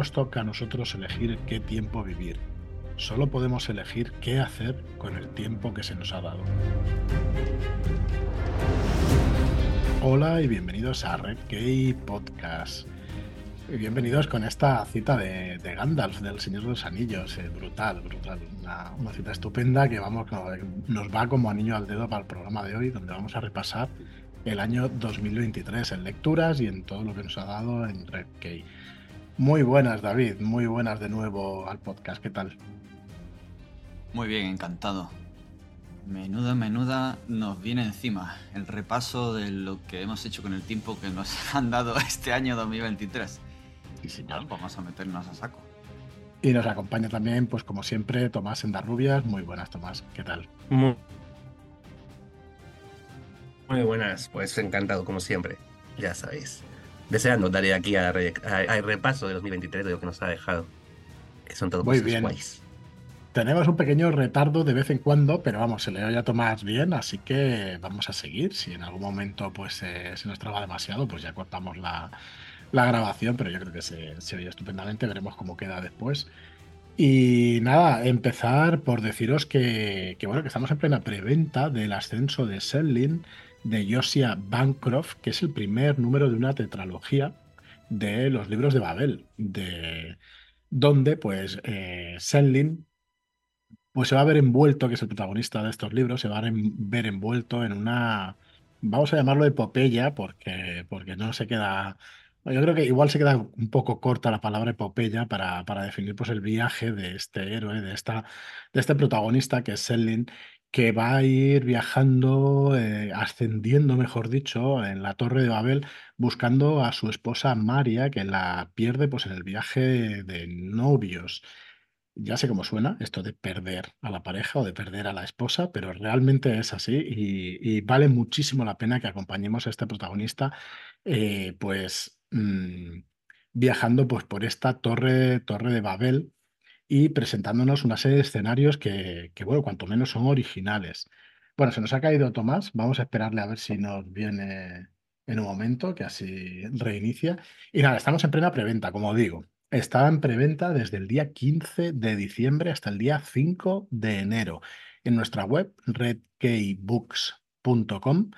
nos toca a nosotros elegir qué tiempo vivir. Solo podemos elegir qué hacer con el tiempo que se nos ha dado. Hola y bienvenidos a Red Gay Podcast. Y bienvenidos con esta cita de, Gandalf, del Señor de los Anillos. Eh, brutal, brutal. Una, una, cita estupenda que vamos, nos va como anillo al dedo para el programa de hoy, donde vamos a repasar el año 2023 en lecturas y en todo lo que nos ha dado en Red Key. Muy buenas, David, muy buenas de nuevo al podcast, ¿qué tal? Muy bien, encantado. Menuda, menuda nos viene encima el repaso de lo que hemos hecho con el tiempo que nos han dado este año 2023. Y si no, vamos a meternos a saco. Y nos acompaña también, pues como siempre, Tomás Endarrubias. Muy buenas, Tomás, ¿qué tal? Muy muy buenas, pues encantado como siempre, ya sabéis. Deseando darle aquí al repaso de 2023 de lo que nos ha dejado, que son todos Muy bien. Tenemos un pequeño retardo de vez en cuando, pero vamos, se le oye a Tomás bien, así que vamos a seguir. Si en algún momento pues eh, se nos traba demasiado, pues ya cortamos la, grabación, pero yo creo que se, se oye estupendamente, veremos cómo queda después. Y nada, empezar por deciros que, que, bueno, que estamos en plena preventa del ascenso de Selling de Josiah Bancroft, que es el primer número de una tetralogía de los libros de Babel, de donde pues eh, pues se va a ver envuelto, que es el protagonista de estos libros, se va a ver envuelto en una, vamos a llamarlo epopeya, porque, porque no se queda, yo creo que igual se queda un poco corta la palabra epopeya para, para definir pues, el viaje de este héroe, de, esta, de este protagonista que es Selin, que va a ir viajando, eh, ascendiendo, mejor dicho, en la Torre de Babel, buscando a su esposa María, que la pierde pues, en el viaje de novios. Ya sé cómo suena esto de perder a la pareja o de perder a la esposa, pero realmente es así y, vale muchísimo la pena que acompañemos a este protagonista, eh, pues mm, viajando pues, por esta torre, torre de Babel, y presentándonos una serie de escenarios que, bueno, cuanto menos son originales. Bueno, se nos ha caído Tomás, vamos a esperarle a ver si nos viene en un momento, que así reinicia. Y nada, estamos en plena preventa, como digo. Está en preventa desde el día 15 de diciembre hasta el día 5 de enero en nuestra web redkeybooks.com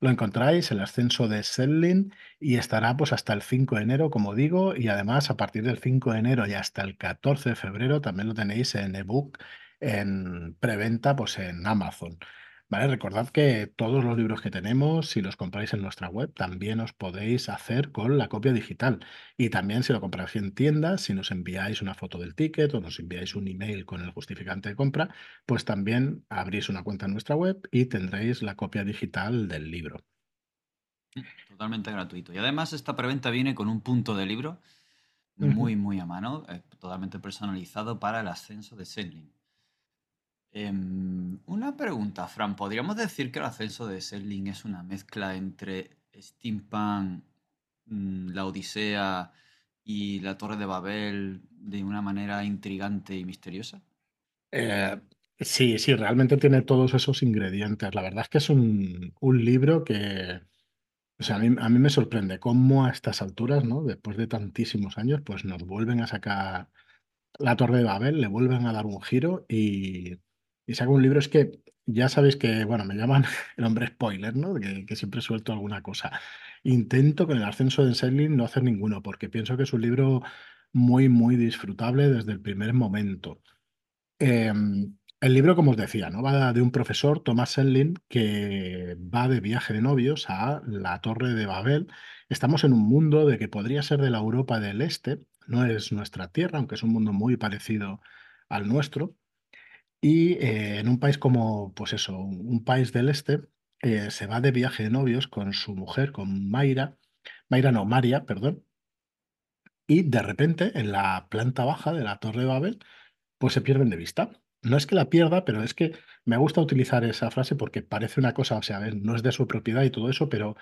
lo encontráis, el ascenso de Selling, y estará pues hasta el 5 de enero, como digo, y además a partir del 5 de enero y hasta el 14 de febrero también lo tenéis en ebook, en preventa, pues en Amazon. ¿Vale? Recordad que todos los libros que tenemos, si los compráis en nuestra web, también os podéis hacer con la copia digital. Y también si lo compráis en tiendas, si nos enviáis una foto del ticket o nos enviáis un email con el justificante de compra, pues también abrís una cuenta en nuestra web y tendréis la copia digital del libro. Totalmente gratuito. Y además esta preventa viene con un punto de libro muy, muy a mano, eh, totalmente personalizado para el ascenso de Sendling. Em, una pregunta, Fran. ¿Podríamos decir que el ascenso de Selling es una mezcla entre Steampunk, mm, la Odisea y la Torre de Babel de una manera intrigante y misteriosa? Eh, sí, sí, realmente tiene todos esos ingredientes. La verdad es que es un, libro que, o sea, a mí, a mí me sorprende cómo a estas alturas, ¿no? Después de tantísimos años, pues nos vuelven a sacar la Torre de Babel, le vuelven a dar un giro y y saco un libro, es que ya sabéis que, bueno, me llaman el hombre spoiler, ¿no? Que, siempre suelto alguna cosa. Intento con el ascenso de Selling no hacer ninguno, porque pienso que es un libro muy, muy disfrutable desde el primer momento. Em, el libro, como os decía, ¿no? va de un profesor, Thomas Selling, que va de viaje de novios a la Torre de Babel. Estamos en un mundo de que podría ser de la Europa del Este, no es nuestra tierra, aunque es un mundo muy parecido al nuestro. Y eh, en un país como, pues eso, un país del este, eh, se va de viaje de novios con su mujer, con Mayra, Mayra no, María, perdón, y de repente en la planta baja de la Torre de Babel, pues se pierden de vista. No es que la pierda, pero es que me gusta utilizar esa frase porque parece una cosa, o sea, no es de su propiedad y todo eso, pero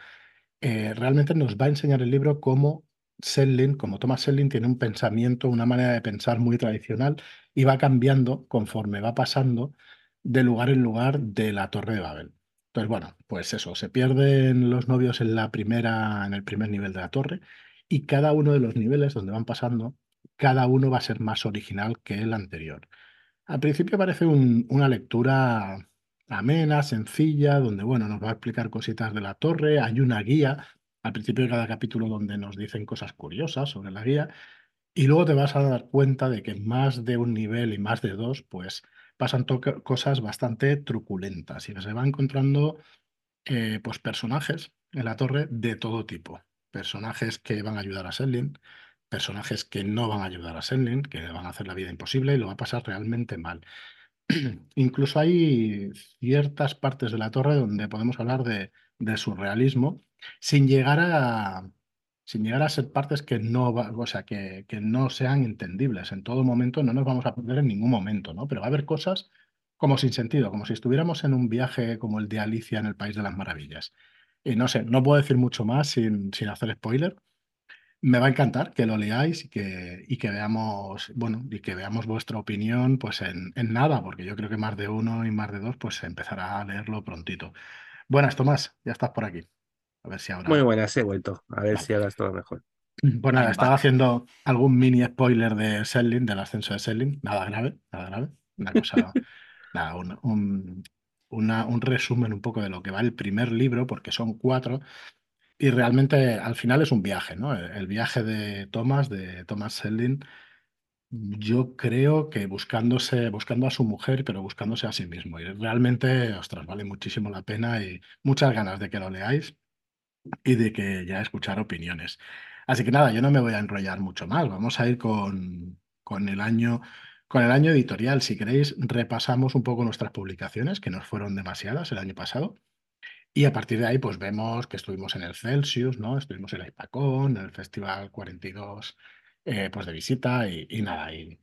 eh, realmente nos va a enseñar el libro cómo Selling, como Thomas Selling, tiene un pensamiento, una manera de pensar muy tradicional y va cambiando conforme va pasando de lugar en lugar de la Torre de Babel. Entonces, bueno, pues eso, se pierden los novios en la primera, en el primer nivel de la torre, y cada uno de los niveles donde van pasando, cada uno va a ser más original que el anterior. Al principio parece un- una lectura amena, sencilla, donde, bueno, nos va a explicar cositas de la torre, hay una guía al principio de cada capítulo donde nos dicen cosas curiosas sobre la guía, y luego te vas a dar cuenta de que más de un nivel y más de dos, pues pasan cosas bastante truculentas y se va encontrando eh, pues personajes en la torre de todo tipo. Personajes que van a ayudar a Selin, personajes que no van a ayudar a Selin, que le van a hacer la vida imposible y lo va a pasar realmente mal. Incluso hay ciertas partes de la torre donde podemos hablar de, de surrealismo sin llegar a, sin llegar a ser partes que no, va- o sea, que, que no sean entendibles. En todo momento no nos vamos a perder en ningún momento, ¿no? Pero va a haber cosas como sin sentido, como si estuviéramos en un viaje como el de Alicia en el País de las Maravillas. Y no sé, no puedo decir mucho más sin, sin hacer spoiler. Me va a encantar que lo leáis y que, y que veamos, bueno, y que veamos vuestra opinión pues en, en nada, porque yo creo que más de uno y más de dos pues empezará a leerlo prontito. Buenas, Tomás, ya estás por aquí. A ver si Muy ahora. buenas, he vuelto. A ver Vale. si ahora es todo mejor. Pues nada, estaba haciendo algún mini spoiler de Selling, del ascenso de Selling. Nada grave, nada grave. Una cosa, nada, un, un, una- un resumen un poco de lo que va el primer libro, porque son cuatro, y realmente al final es un viaje, ¿no? El, el viaje de Thomas, de Thomas Selling, yo creo que buscándose, buscando a su mujer, pero buscándose a sí mismo. Y realmente, ostras, vale muchísimo la pena y muchas ganas de que lo leáis y de que ya escuchar opiniones. Así que nada, yo no me voy a enrollar mucho más. Vamos a ir con, con el año, con el año editorial. Si queréis, repasamos un poco nuestras publicaciones, que no fueron demasiadas el año pasado. Y a partir de ahí, pues vemos que estuvimos en el Celsius, ¿no? Estuvimos en la Hipacón, en el Festival 42, eh, pues de visita y, y nada, y,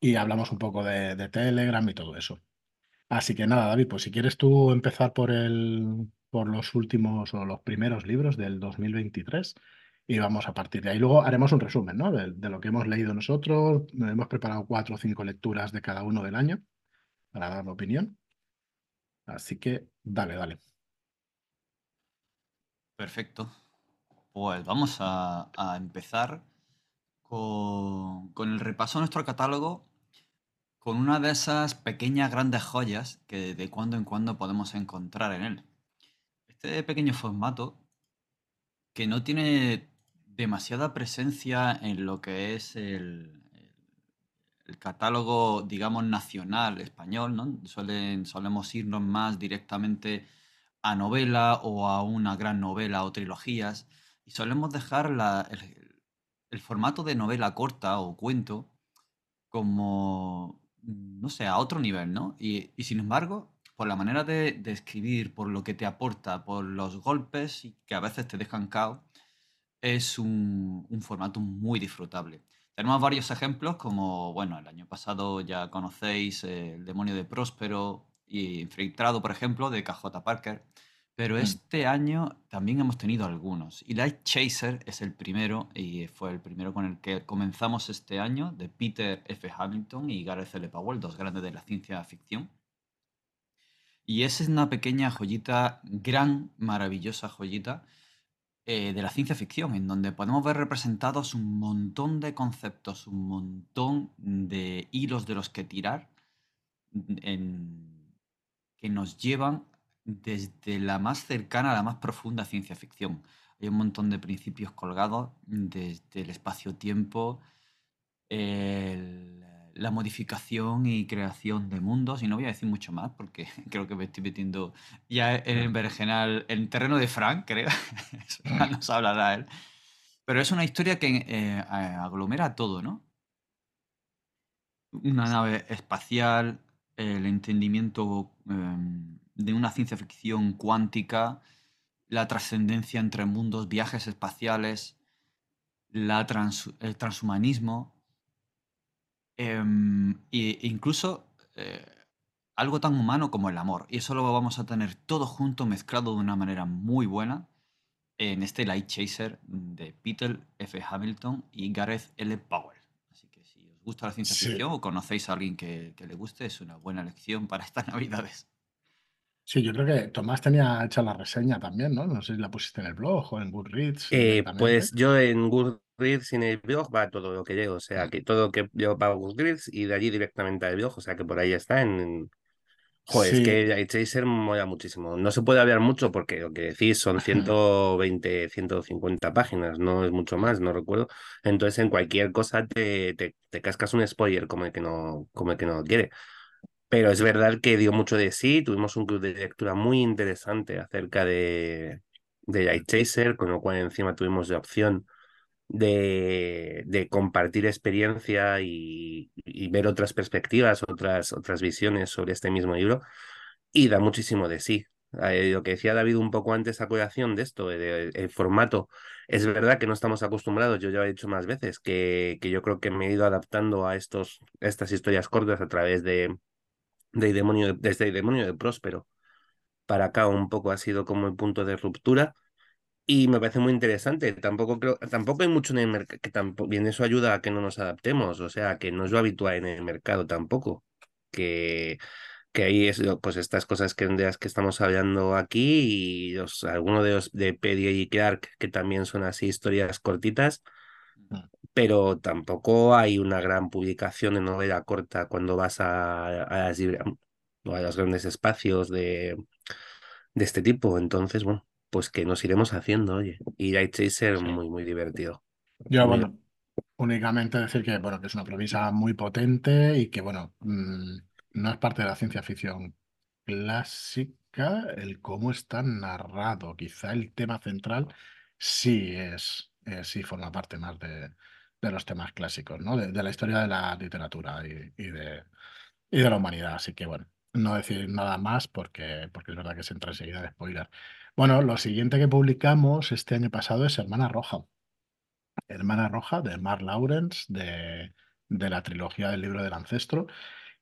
y hablamos un poco de, de Telegram y todo eso. Así que nada, David, pues si quieres tú empezar por el, por los últimos o los primeros libros del 2023 y vamos a partir de ahí. Luego haremos un resumen, ¿no? De, lo que hemos leído nosotros. Hemos preparado cuatro o cinco lecturas de cada uno del año para dar la opinión. Así que dale, dale. Perfecto. Pues vamos a, a empezar con, con el repaso de nuestro catálogo con una de esas pequeñas grandes joyas que de cuando en cuando podemos encontrar en él. Este pequeño formato que no tiene demasiada presencia en lo que es el, el catálogo, digamos, nacional español, ¿no? Suelen, solemos irnos más directamente a novela o a una gran novela o trilogías y solemos dejar la- el, formato de novela corta o cuento como, no sé, a otro nivel, ¿no? Y sin embargo, por la manera de, de escribir, por lo que te aporta, por los golpes y que a veces te dejan cao, es un, un formato muy disfrutable. Tenemos varios ejemplos, como, bueno, el año pasado ya conocéis eh, El demonio de Próspero y Infiltrado, por ejemplo, de KJ Parker. Pero Mm. este año también hemos tenido algunos. Y Light Chaser es el primero, y fue el primero con el que comenzamos este año, de Peter F. Hamilton y Gareth L. Powell, dos grandes de la ciencia ficción. Y esa es una pequeña joyita, gran, maravillosa joyita eh, de la ciencia ficción, en donde podemos ver representados un montón de conceptos, un montón de hilos de los que tirar, en- que nos llevan desde la más cercana a la más profunda ciencia ficción. Hay un montón de principios colgados desde el espacio-tiempo, el- la modificación y creación de mundos, y no voy a decir mucho más porque creo que me estoy metiendo ya en el vergenal, en terreno de Frank, creo. Nos hablará él. Pero es una historia que eh, aglomera todo, ¿no? Una nave espacial, el entendimiento em, de una ciencia ficción cuántica, la trascendencia entre mundos, viajes espaciales, la trans- el transhumanismo, em, e incluso eh, algo tan humano como el amor. Y eso lo vamos a tener todo junto, mezclado de una manera muy buena en este Light Chaser de Peter F. Hamilton y Gareth L. Powell. Así que si os gusta la ciencia Sí. ficción o conocéis a alguien que, que le guste, es una buena elección para estas navidades. Sí, yo creo que Tomás tenía hecha la reseña también, ¿no? No sé si la pusiste en el blog o en Goodreads Eh, pues yo en Goodreads Goodreads sin el blog va todo lo que llego, o sea, que todo lo que yo pago Goodreads y de allí directamente al blog, o sea, que por ahí está en... Joder, es que Light Chaser mola muchísimo. No se puede hablar mucho porque lo que decís son 120, 150 páginas, no es mucho más, no recuerdo. Entonces, en cualquier cosa te, te, te cascas un spoiler como el que no, como el que no quiere. Pero es verdad que dio mucho de sí, tuvimos un club de lectura muy interesante acerca de, de Light Chaser, con lo cual encima tuvimos la opción de, de compartir experiencia y, y, ver otras perspectivas, otras, otras visiones sobre este mismo libro, y da muchísimo de sí. Eh, lo que decía David un poco antes a colación de esto, el, el, formato, es verdad que no estamos acostumbrados, yo ya he dicho más veces, que, que yo creo que me he ido adaptando a estos, estas historias cortas a través de, de demonio, desde el demonio de Próspero para acá un poco ha sido como el punto de ruptura y me parece muy interesante. Tampoco creo, tampoco hay mucho en el mercado, que tampoco, bien eso ayuda a que no nos adaptemos, o sea, que no es lo habitual en el mercado tampoco, que, que ahí es pues estas cosas que, de las que estamos hablando aquí y los, algunos de los de Pedro y Clark que también son así historias cortitas, pero tampoco hay una gran publicación de novela corta cuando vas a, a, las, a los grandes espacios de, de este tipo. Entonces, bueno, pues que nos iremos haciendo, oye. Y Light Chaser sí. muy, muy divertido. Yo, muy... bueno, únicamente decir que, bueno, que es una premisa muy potente y que, bueno, mmm, no es parte de la ciencia ficción clásica el cómo está narrado. Quizá el tema central sí es, eh, sí forma parte más de, de los temas clásicos, ¿no? De, de, la historia de la literatura y, y, de, y de la humanidad. Así que, bueno, no decir nada más porque, porque es verdad que se entra enseguida de spoiler. Bueno, lo siguiente que publicamos este año pasado es Hermana Roja. Hermana Roja de Mark Lawrence, de, de la trilogía del libro del ancestro,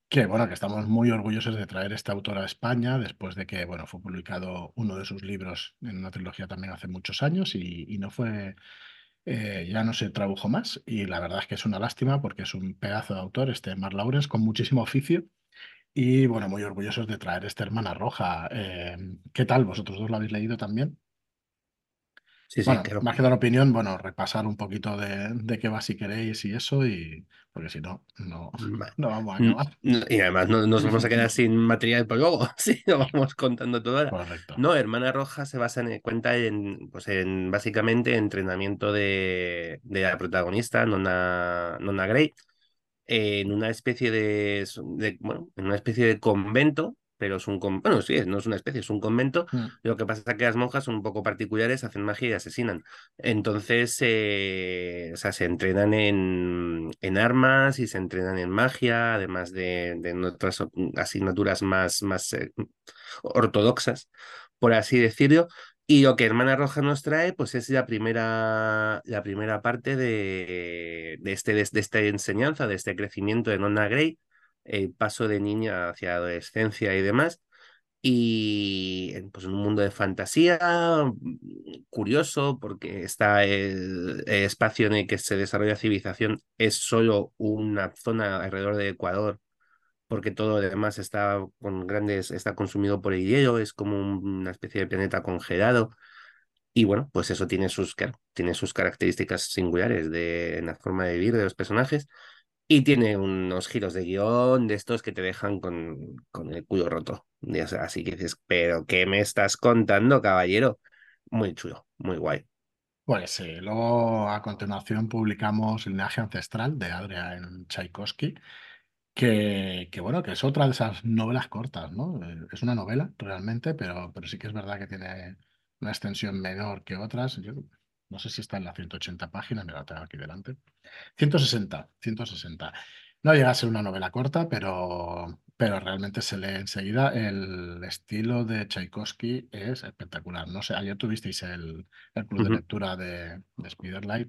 que bueno, que estamos muy orgullosos de traer esta autora a España después de que, bueno, fue publicado uno de sus libros en una trilogía también hace muchos años y, y no fue, eh, ya no se tradujo más y la verdad es que es una lástima porque es un pedazo de autor, este Mark Lawrence, con muchísimo oficio y bueno, muy orgullosos de traer esta Hermana Roja. Eh, ¿Qué tal? ¿Vosotros dos lo habéis leído también? Sí, sí, bueno, más que dar opinión, bueno, repasar un poquito de, de qué va si queréis y eso, y porque si no, no, no vamos a acabar. Y además no, nos vamos a quedar sin material por luego, si lo vamos contando todo ahora. Correcto. No, Hermana Roja se basa en, cuenta en, pues en básicamente entrenamiento de, de la protagonista, Nona, Nona Grey, en una especie de, de, bueno, en una especie de convento, pero es un bueno, sí, no es una especie, es un convento. Mm. Lo que pasa es que las monjas son un poco particulares, hacen magia y asesinan. Entonces, eh, o sea, se entrenan en, en, armas y se entrenan en magia, además de, de otras asignaturas más, más eh, ortodoxas, por así decirlo. Y lo que Hermana Roja nos trae, pues es la primera, la primera parte de, de, este, de, esta enseñanza, de este crecimiento de Nonna Grey, el paso de niña hacia adolescencia y demás. Y pues un mundo de fantasía curioso, porque está el, el, espacio en el que se desarrolla civilización, es solo una zona alrededor de Ecuador, porque todo lo demás está con grandes, está consumido por el hielo, es como una especie de planeta congelado. Y bueno, pues eso tiene sus, tiene sus características singulares de, en la forma de vivir de los personajes. Y tiene unos giros de guion de estos que te dejan con, con el culo roto. Y, o sea, así que dices, ¿pero qué me estás contando, caballero? Muy chulo, muy guay. Pues sí, luego a continuación publicamos linaje ancestral de Adrian Tchaikovsky, que, que, bueno, que es otra de esas novelas cortas, ¿no? Es una novela realmente, pero, pero sí que es verdad que tiene una extensión menor que otras. Yo no sé si está en las 180 páginas, me la tengo aquí delante. 160, 160. No llega a ser una novela corta, pero, pero realmente se lee enseguida. El estilo de Tchaikovsky es espectacular. No sé, ayer tuvisteis el, el club uh -huh. de lectura de, de Spiderlight,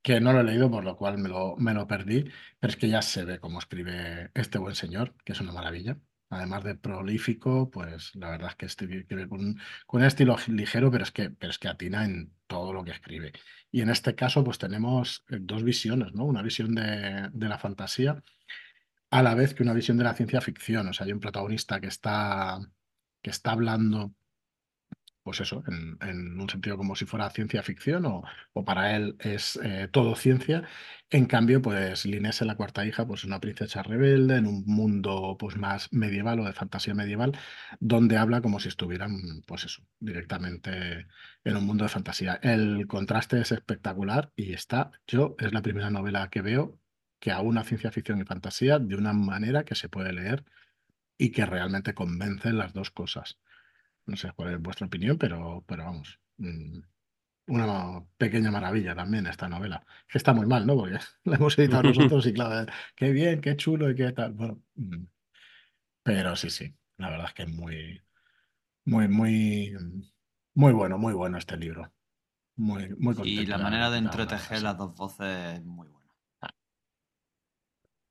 que no lo he leído, por lo cual me lo, me lo perdí, pero es que ya se ve cómo escribe este buen señor, que es una maravilla además de prolífico, pues la verdad es que escribe con con un estilo ligero, pero es, que, pero es que atina en todo lo que escribe. Y en este caso, pues tenemos dos visiones, ¿no? Una visión de, de la fantasía a la vez que una visión de la ciencia ficción. O sea, hay un protagonista que está, que está hablando pues eso, en, un sentido como si fuera ciencia ficción o, para él es eh, todo ciencia. En cambio, pues Linés la cuarta hija, pues es una princesa rebelde en un mundo pues más medieval o de fantasía medieval, donde habla como si estuvieran, pues eso, directamente en un mundo de fantasía. El contraste es espectacular y está, yo, es la primera novela que veo que a una ciencia ficción y fantasía de una manera que se puede leer y que realmente convence las dos cosas. No sé cuál es vuestra opinión, pero, pero vamos. Mm, una pequeña maravilla también esta novela. Que está muy mal, ¿no? Porque la hemos editado nosotros y claro, qué bien, qué chulo y qué tal. Bueno, mm, pero sí, sí. La verdad es que es muy, muy, muy, muy bueno, muy bueno este libro. Muy, muy contento. Y la manera de entretejer las dos voces es muy buena.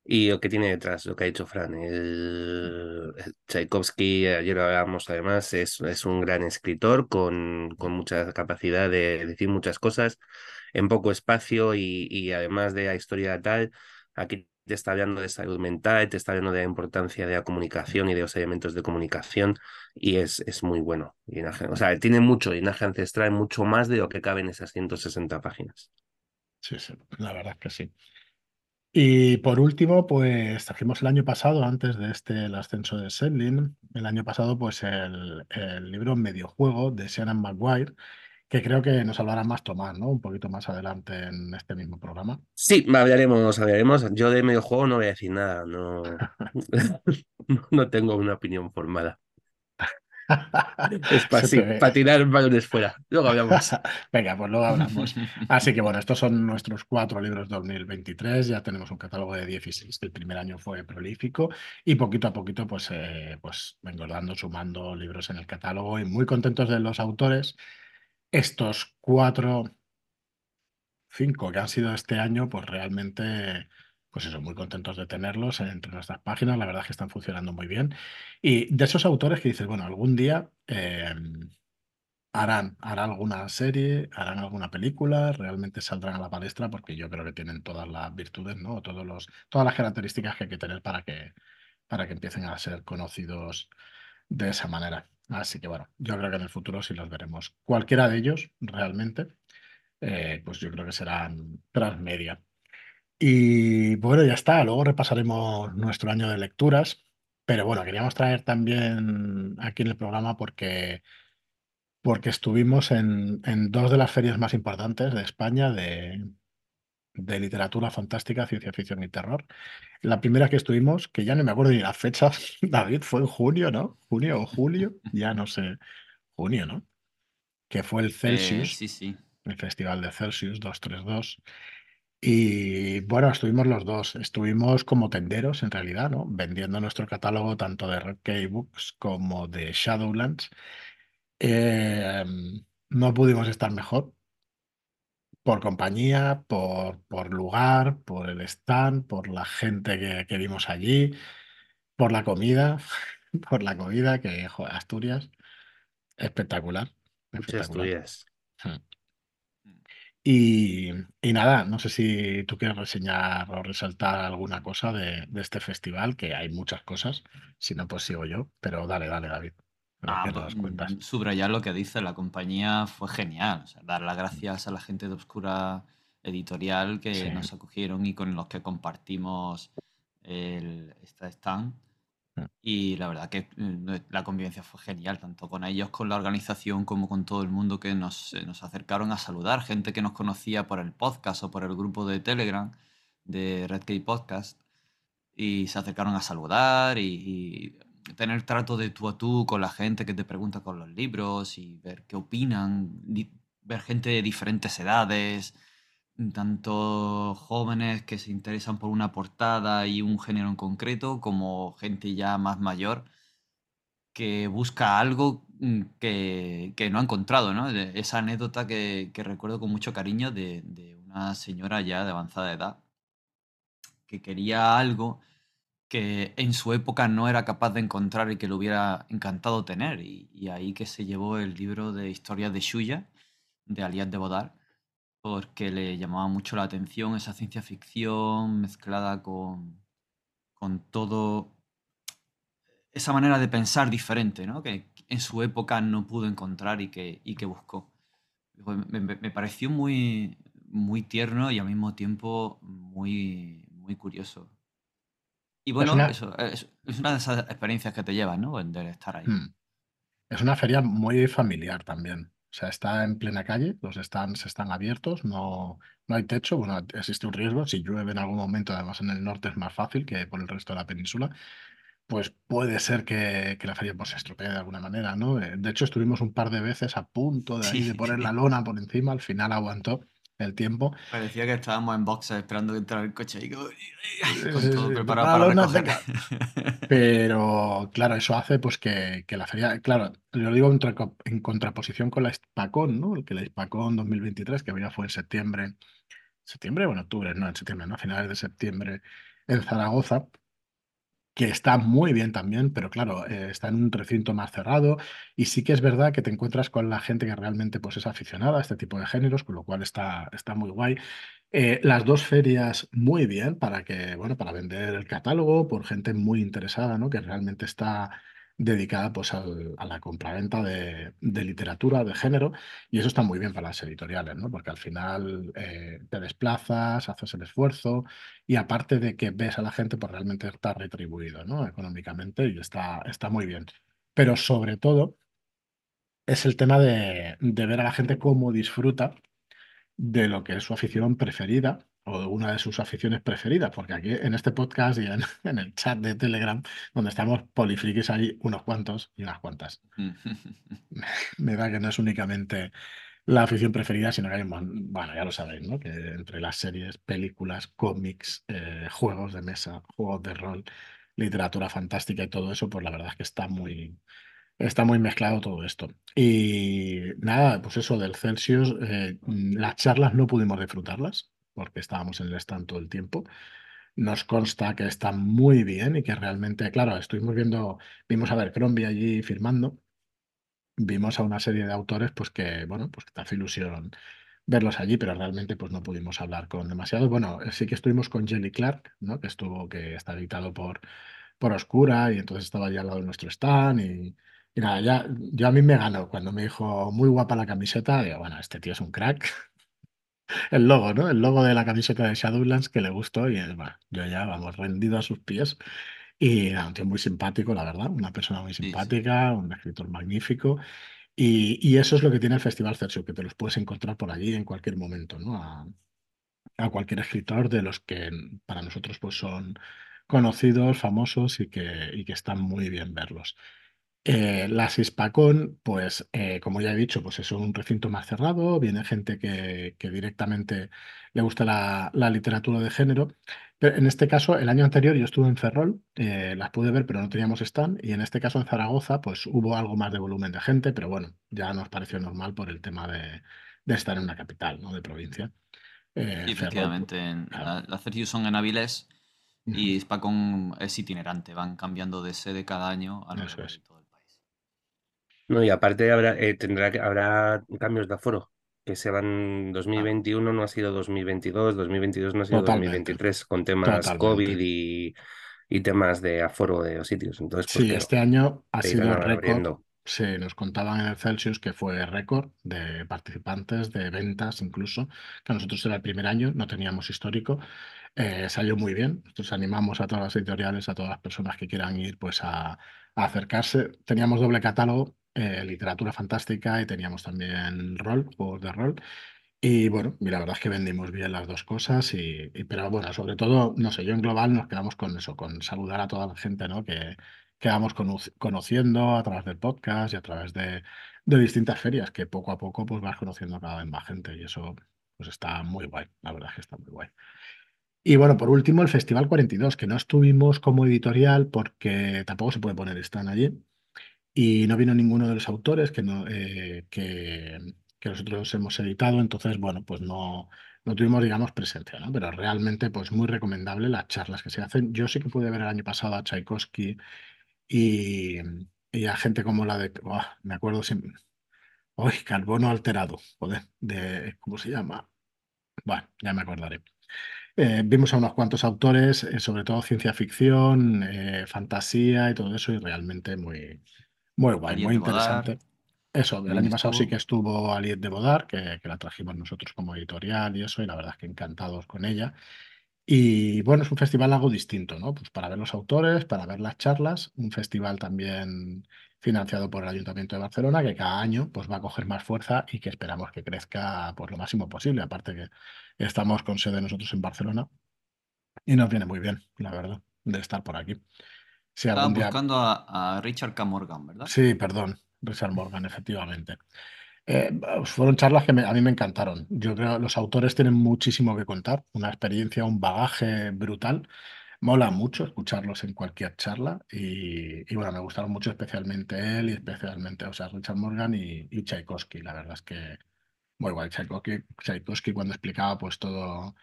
Y lo que tiene detrás, lo que ha dicho Fran, el, Tchaikovsky, ayer lo hablábamos además, es, es un gran escritor con, con, mucha capacidad de decir muchas cosas en poco espacio y, y, además de la historia tal, aquí te está hablando de salud mental, te está hablando de la importancia de la comunicación y de los elementos de comunicación y es, es muy bueno. o sea, tiene mucho linaje ancestral, mucho más de lo que cabe en esas 160 páginas. Sí, sí, la verdad es que sí. Y por último, pues trajimos el año pasado, antes de este El ascenso de Sedlin, el año pasado, pues el, el libro Mediojuego de Shannon Maguire, que creo que nos hablará más Tomás, ¿no? Un poquito más adelante en este mismo programa. Sí, hablaremos, hablaremos. Yo de mediojuego no voy a decir nada, no, no tengo una opinión formada. Es para, tirar balones fuera. Luego hablamos. Venga, pues luego hablamos. Así que bueno, estos son nuestros cuatro libros 2023. Ya tenemos un catálogo de 16. El primer año fue prolífico y poquito a poquito pues, eh, pues engordando, sumando libros en el catálogo y muy contentos de los autores. Estos cuatro, cinco que han sido este año, pues realmente pues eso, muy contentos de tenerlos entre nuestras páginas, la verdad es que están funcionando muy bien. Y de esos autores que dices, bueno, algún día em, harán, harán alguna serie, harán alguna película, realmente saldrán a la palestra, porque yo creo que tienen todas las virtudes, ¿no? Todos los, todas las características que hay que tener para que, para que empiecen a ser conocidos de esa manera. Así que bueno, yo creo que en el futuro sí los veremos. Cualquiera de ellos, realmente, eh, pues yo creo que serán transmedia. Y bueno, ya está. Luego repasaremos nuestro año de lecturas. Pero bueno, queríamos traer también aquí en el programa porque, porque estuvimos en, en dos de las ferias más importantes de España de, de literatura fantástica, ciencia ficción y terror. La primera que estuvimos, que ya no me acuerdo ni la fecha, David, fue en junio, ¿no? Junio o julio, ya no sé. Junio, ¿no? Que fue el eh, Celsius. sí, sí. El Festival de Celsius 232. Y bueno, estuvimos los dos, estuvimos como tenderos en realidad, ¿no? Vendiendo nuestro catálogo tanto de Key Books como de Shadowlands. Em, no pudimos estar mejor por compañía, por, por lugar, por el stand, por la gente que, que vimos allí, por la comida, por la comida que, joder, Asturias, espectacular. espectacular. Asturias. Hmm. Y, nada, no sé si tú quieres reseñar o resaltar alguna cosa de, este festival, que hay muchas cosas, si no, pues sigo yo, pero dale, dale, David. Ah, pues, mm, subrayar lo que dice, la compañía fue genial, dar las gracias a la gente de Oscura Editorial que nos acogieron y con los que compartimos el, este stand. Mm. Y la verdad que mm, la convivencia fue genial, tanto con ellos, con la organización, como con todo el mundo que nos, nos acercaron a saludar, gente que nos conocía por el podcast o por el grupo de Telegram de Red Podcast, y se acercaron a saludar y, tener trato de tú a tú con la gente que te pregunta con los libros y ver qué opinan, ver gente de diferentes edades, tanto jóvenes que se interesan por una portada y un género en concreto, como gente ya más mayor que busca algo mm, que, no ha encontrado, ¿no? Esa anécdota que, recuerdo con mucho cariño de, una señora ya de avanzada edad que quería algo que en su época no era capaz de encontrar y que le hubiera encantado tener. Y, y ahí que se llevó el libro de historias de Shuya, de Alias de Bodar, porque le llamaba mucho la atención esa ciencia ficción mezclada con, con todo esa manera de pensar diferente, ¿no? Que en su época no pudo encontrar y que, y que buscó. Me, me- me pareció muy, muy tierno y al mismo tiempo muy, muy curioso. Y Es bueno, una, eso es, es una de esas experiencias que te llevan, ¿no? De estar ahí. mm, es una feria muy familiar también. O sea, está en plena calle, los stands están abiertos, no, no hay techo, bueno, existe un riesgo, si llueve en algún momento, además en el norte es más fácil que por el resto de la península, pues puede ser que, que la feria pues, se estropee de alguna manera, ¿no? Eh, De hecho, estuvimos un par de veces a punto de ahí Sí, de poner la lona por encima, al final aguantó el tiempo. parecía que estábamos en boxes esperando que entrara el coche y con todo preparado para recoger. Pero claro, eso hace pues que, que la feria, claro, lo digo en, tra- en contraposición con la Hispacón, ¿no? El que la Hispacón 2023, que ya fue en septiembre, septiembre o en octubre, no, en septiembre, ¿no? A finales de septiembre en Zaragoza, que está muy bien también, pero claro, eh, está en un recinto más cerrado y sí que es verdad que te encuentras con la gente que realmente pues, es aficionada a este tipo de géneros, con lo cual está, está muy guay. Eh, las dos ferias muy bien para que, bueno, para vender el catálogo por gente muy interesada, ¿no? Que realmente está dedicada pues al- a la compraventa de, de literatura de género y eso está muy bien para las editoriales, ¿no? Porque al final eh, te desplazas, haces el esfuerzo y aparte de que ves a la gente, pues realmente está retribuido, ¿no? Económicamente y está, está muy bien. Pero sobre todo es el tema de, de ver a la gente cómo disfruta de lo que es su afición preferida o de una de sus aficiones preferidas, porque aquí en este podcast y en, en el chat de Telegram, donde estamos polifrikis, hay unos cuantos y unas cuantas. Me da que no es únicamente la afición preferida, sino que hay un bueno, ya lo sabéis, ¿no? Que entre las series, películas, cómics, eh, juegos de mesa, juegos de rol, literatura fantástica y todo eso, pues la verdad es que está muy, Está muy mezclado todo esto. Y nada, pues eso del Celsius, eh, las charlas no pudimos disfrutarlas porque estábamos en el stand todo el tiempo. Nos consta que está muy bien y que realmente, claro, estuvimos viendo, vimos a ver Crombie allí firmando, vimos a una serie de autores, pues que, bueno, pues que te hace ilusión verlos allí, pero realmente pues no pudimos hablar con demasiado. Bueno, sí que estuvimos con Jelly Clark, ¿no? Que estuvo, que está editado por, por Oscura y entonces estaba allá al lado de nuestro stand y, y nada, ya, yo a mí me ganó cuando me dijo muy guapa la camiseta, digo, bueno, este tío es un crack. El logo, ¿no? El logo de la camiseta de Shadowlands que le gustó y bueno, yo ya, vamos, rendido a sus pies. Y nada, un tío muy simpático, la verdad, una persona muy Sí, sí. simpática, un escritor magnífico. Y, y eso es lo que tiene el Festival Celsius, que te los puedes encontrar por allí en cualquier momento, ¿no? A, a cualquier escritor de los que para nosotros pues son conocidos, famosos y que, y que están muy bien verlos. Eh, las Hispacón, pues eh, como ya he dicho, pues es un recinto más cerrado, viene gente que, que directamente le gusta la, la literatura de género. Pero en este caso, el año anterior yo estuve en Ferrol, eh, las pude ver, pero no teníamos stand, y en este caso en Zaragoza, pues hubo algo más de volumen de gente, pero bueno, ya nos pareció normal por el tema de, de estar en una capital, ¿no? De provincia. Ferrol, efectivamente. en- claro. la- Las Celsius son en Avilés y Spacon es itinerante. Van cambiando de sede cada año a lo largo es. de todo el país. No, y aparte habrá, eh, tendrá que, habrá cambios de aforo, que se van Ah, 2021 no ha sido 2022, 2022 no ha sido totalmente, 2023, con temas COVID y, y temas de aforo de los sitios. Entonces, pues Sí, claro, este año ha sido récord. Se nos contaban en el Celsius que fue récord de participantes, de ventas incluso, que nosotros era el primer año, no teníamos histórico. Eh, salió muy bien. Nosotros animamos a todas las editoriales, a todas las personas que quieran ir, pues a, a acercarse. Teníamos doble catálogo, eh, literatura fantástica y teníamos también rol, juegos de rol. Y bueno, y la verdad es que vendimos bien las dos cosas, y, pero bueno, sobre todo, no sé, yo en global nos quedamos con eso, con saludar a toda la gente, ¿no? Que, que vamos cono- conociendo a través del podcast y a través de, de distintas ferias, que poco a poco pues vas conociendo cada vez más gente y eso pues está muy guay, la verdad es que está muy guay. Y bueno, por último, el Festival 42, que no estuvimos como editorial porque tampoco se puede poner stand allí y no vino ninguno de los autores que, no, eh, que, nosotros hemos editado, entonces, bueno, pues no, no tuvimos, digamos, presencia, ¿no? Pero realmente, pues muy recomendable las charlas que se hacen. Yo sí que pude ver el año pasado a Tchaikovsky y, y a gente como la de, me acuerdo siempre, ¡Uy! Carbono alterado, de, ¿cómo se llama? Bueno, ya me acordaré. Eh, vimos a unos cuantos autores, eh, sobre todo ciencia ficción, fantasía y todo eso, y realmente muy, Muy guay, Aliet muy interesante. Eso, el año pasado sí que estuvo Aliet de Bodar, que, que la trajimos nosotros como editorial y eso, y la verdad es que encantados con ella. Y bueno, es un festival algo distinto, ¿no? Pues para ver los autores, para ver las charlas, un festival también financiado por el Ayuntamiento de Barcelona, que cada año pues va a coger más fuerza y que esperamos que crezca por lo máximo posible. Aparte que estamos con sede nosotros en Barcelona y nos viene muy bien, la verdad, de estar por aquí. Día... buscando a, a Richard K. Morgan, ¿verdad? Sí, perdón, Richard Morgan, efectivamente. Eh, fueron charlas que me- a mí me encantaron. Yo creo que los autores tienen muchísimo que contar, una experiencia, un bagaje brutal. Mola mucho escucharlos en cualquier charla y, y bueno, me gustaron mucho especialmente él y especialmente, o sea, Richard Morgan y, y Tchaikovsky. La verdad es que muy guay. Tchaikovsky, Tchaikovsky cuando explicaba pues todo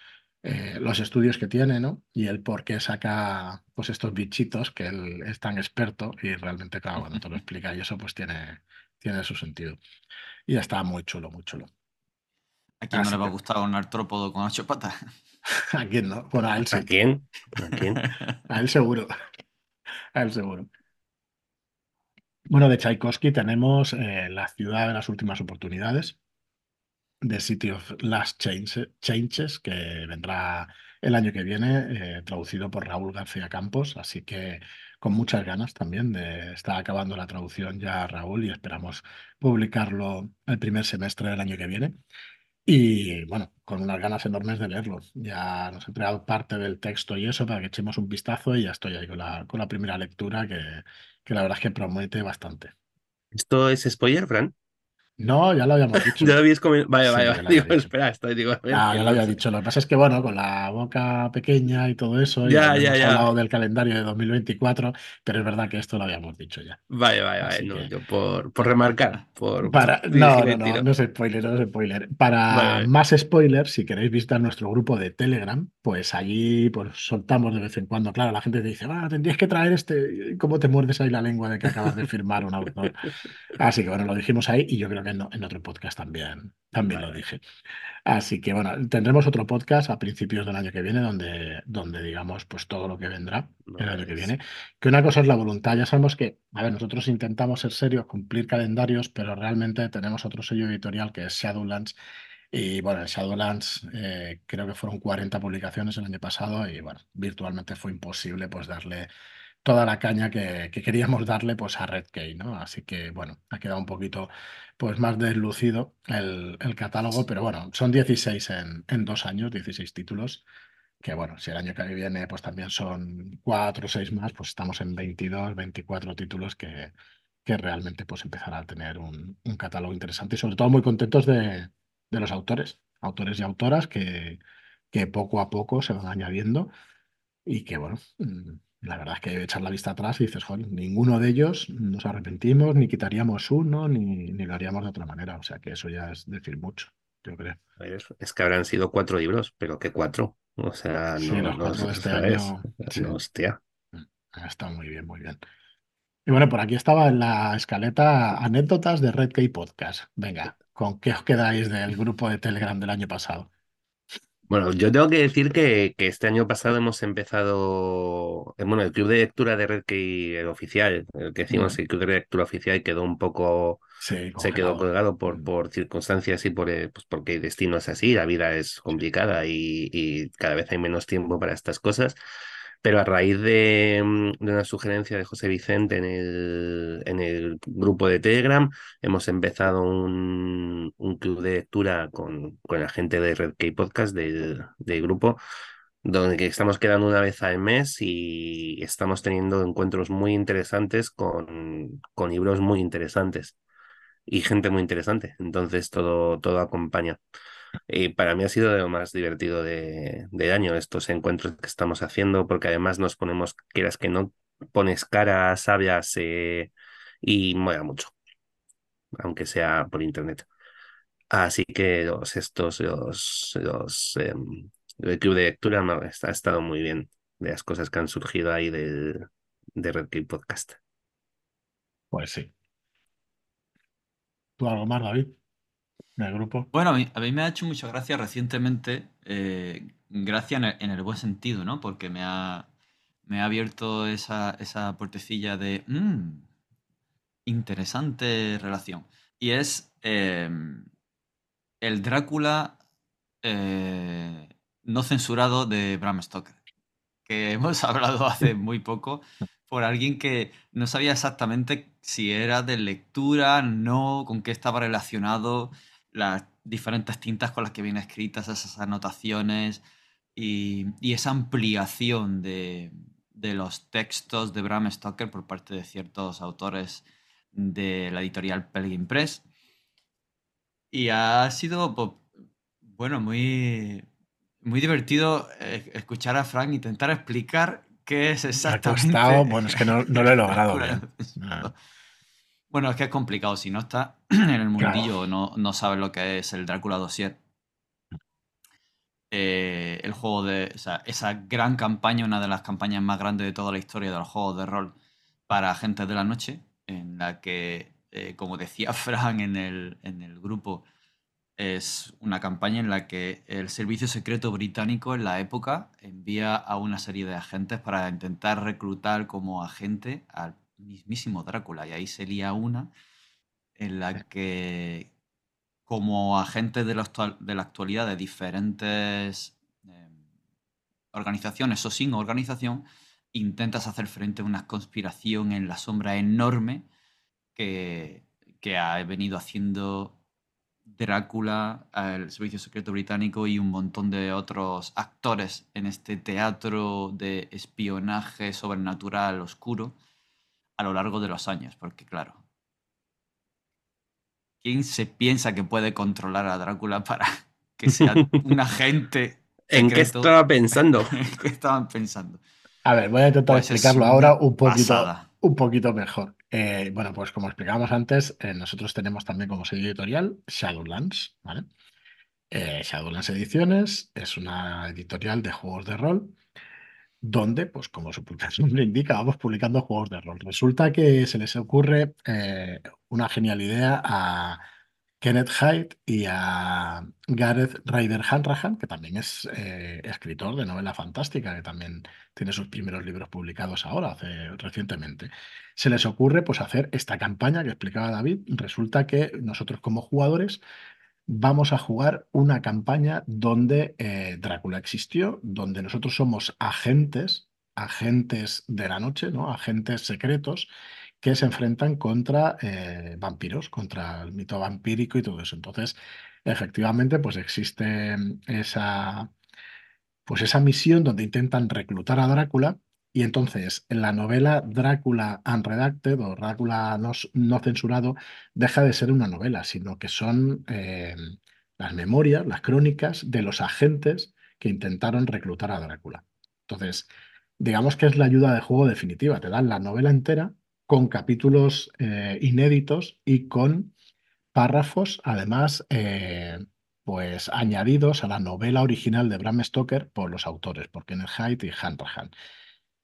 eh, los estudios que tiene, ¿no? Y el por qué saca pues estos bichitos que él es tan experto y realmente, claro, cuando te lo explica y eso pues tiene, tiene su sentido. Y está muy chulo, muy chulo. ¿A quién no le va a gustar un artrópodo con ocho patas? ¿a quién no? Bueno, a él ¿A sí. quién? ¿A quién? A él seguro. A él seguro. Bueno, de Tchaikovsky tenemos eh, La ciudad de las últimas oportunidades, The City of Last Change- Changes, que vendrá el año que viene, eh, traducido por Raúl García Campos, así que con muchas ganas también de estar acabando la traducción ya Raúl y esperamos publicarlo el primer semestre del año que viene. Y bueno, con unas ganas enormes de leerlo. Ya nos he entregado parte del texto y eso para que echemos un vistazo y ya estoy ahí con la, con la primera lectura que, que la verdad es que promete bastante. ¿Esto es spoiler, Fran? No, ya lo habíamos Ya dicho. lo habéis comentado. Vale, Sí, vale, ya vale. Digo, dicho. espera, estoy, digo, a ver, Ya, ya lo había dicho. Lo que pasa es que, bueno, con la boca pequeña y todo eso, Ya, ya, ya. hablado del calendario de 2024, pero es verdad que esto lo habíamos dicho ya. Vale, vale, vale. No, que, yo por, por remarcar, por para... No, no, no, no es spoiler, no es spoiler. Para vale. más spoilers, si queréis visitar nuestro grupo de Telegram, pues allí pues, soltamos de vez en cuando. Claro, la gente te dice, ah, tendrías que traer este. ¿Cómo te muerdes ahí la lengua de que acabas de firmar un autor? Así que bueno, lo dijimos ahí y yo creo que en, en otro podcast también, también Vale, lo dije. Así que bueno, tendremos otro podcast a principios del año que viene donde, donde digamos pues todo lo que vendrá el año que viene. Que una cosa es la voluntad, ya sabemos que, a ver, nosotros intentamos ser serios, cumplir calendarios, pero realmente tenemos otro sello editorial que es Shadowlands. Y bueno, en Shadowlands eh, creo que fueron 40 publicaciones el año pasado y bueno, virtualmente fue imposible pues darle toda la caña que, que queríamos darle pues a Red Key, ¿no? Así que bueno, ha quedado un poquito pues más deslucido el, el catálogo, pero bueno, son 16 en, en dos años, 16 títulos, que bueno, si el año que viene pues también son cuatro o seis más, pues estamos en 22, 24 títulos que, que realmente pues empezará a tener un, un catálogo interesante y sobre todo muy contentos de, de los autores, autores y autoras que, que poco a poco se van añadiendo y que bueno, mm, la verdad es que echar la vista atrás y dices, joder, ninguno de ellos nos arrepentimos, ni quitaríamos uno, ni, ni lo haríamos de otra manera. O sea que eso ya es decir mucho, yo creo. Es que habrán sido cuatro libros, pero ¿qué cuatro? O sea, Sí, no, los no, cuatro de este año, sí, No, hostia. ha estado muy bien, muy bien. Y bueno, por aquí estaba en la escaleta anécdotas de Red Key Podcast. Venga, ¿con qué os quedáis del grupo de Telegram del año pasado? Bueno, yo tengo que decir que, que este año pasado hemos empezado, eh, bueno, el club de lectura de Red Key, el oficial, el que decimos Mm, el club de lectura oficial quedó un poco, Sí, se quedó colgado por, por circunstancias y por, eh, pues porque el destino es así, la vida es complicada y, y cada vez hay menos tiempo para estas cosas. Pero a raíz de, mm, de una sugerencia de José Vicente en el, en el grupo de Telegram, hemos empezado un, un club de lectura con, con la gente de Red Key Podcast del, del grupo, donde estamos quedando una vez al mes y estamos teniendo encuentros muy interesantes con, con libros muy interesantes y gente muy interesante. Entonces todo, todo acompaña. Y para mí ha sido de lo más divertido de, del año, estos encuentros que estamos haciendo, porque además nos ponemos, quieras que no, pones caras, sabias eh, y mola mucho, aunque sea por internet. Así que los, estos, los, los em, el club de lectura está, ha estado muy bien de las cosas que han surgido ahí del, de Red Key Podcast. Pues sí. ¿Tú algo más, David, Bueno, a mí, a mí me ha hecho mucha gracia recientemente, eh, gracia en el, en el buen sentido, ¿no? Porque me ha, me ha abierto esa, esa puertecilla de, "Mm, interesante relación. Y es em, el Drácula eh, no censurado de Bram Stoker, que hemos hablado hace muy poco por alguien que no sabía exactamente si era de lectura, no, con qué estaba relacionado, las diferentes tintas con las que vienen escritas, esas anotaciones y, esa ampliación de, los textos de Bram Stoker por parte de ciertos autores de la editorial Pelgrim Press. Y ha sido, pues, bueno, muy, muy divertido eh, escuchar a Frank intentar explicar qué es exactamente. bueno, es que no, lo he logrado. Bueno, es que es complicado. Si no está en el mundillo, no, no sabes lo que es el Drácula Dossier. Eh, el juego de. O sea, esa gran campaña, una de las campañas más grandes de toda la historia de los juegos de rol para agentes de la noche, en la que, eh, como decía Frank en el, en el grupo, es una campaña en la que el servicio secreto británico en la época envía a una serie de agentes para intentar reclutar como agente al mismísimo Drácula. Y ahí sería una en la que como agente de la, de la actualidad de diferentes em, organizaciones o sin organización, intentas hacer frente a una conspiración en la sombra enorme que, que ha venido haciendo Drácula, el Servicio Secreto Británico y un montón de otros actores en este teatro de espionaje sobrenatural oscuro a lo largo de los años, porque claro, ¿quién se piensa que puede controlar a Drácula para que sea un agente? ¿En qué estaba pensando? ¿En qué estaban pensando? A ver, voy a intentar pues explicarlo ahora un poquito, un poquito mejor. Eh, bueno, pues como explicábamos antes, eh, nosotros tenemos también como sello editorial Shadowlands, ¿vale? Eh, Shadowlands Ediciones es una editorial de juegos de rol donde, pues como su nombre indica, vamos publicando juegos de rol. Resulta que se les ocurre una genial idea a Kenneth Hyde y a Gareth Ryder Hanrahan, que también es eh, escritor de novela fantástica, que también tiene sus primeros libros publicados ahora, hace, recientemente. Se les ocurre pues, hacer esta campaña que explicaba David. Resulta que nosotros como jugadores vamos a jugar una campaña donde eh, Drácula existió, donde nosotros somos agentes, agentes de la noche, ¿no? agentes secretos, que se enfrentan contra eh, vampiros, contra el mito vampírico y todo eso. Entonces, efectivamente, pues existe esa, pues esa misión donde intentan reclutar a Drácula y entonces en la novela Drácula Unredacted o Drácula no, no, censurado deja de ser una novela, sino que son eh, las memorias, las crónicas de los agentes que intentaron reclutar a Drácula. Entonces, digamos que es la ayuda de juego definitiva, te dan la novela entera con capítulos eh, inéditos y con párrafos, además, eh, pues añadidos a la novela original de Bram Stoker por los autores, por Kenneth Hyde y Hanrahan.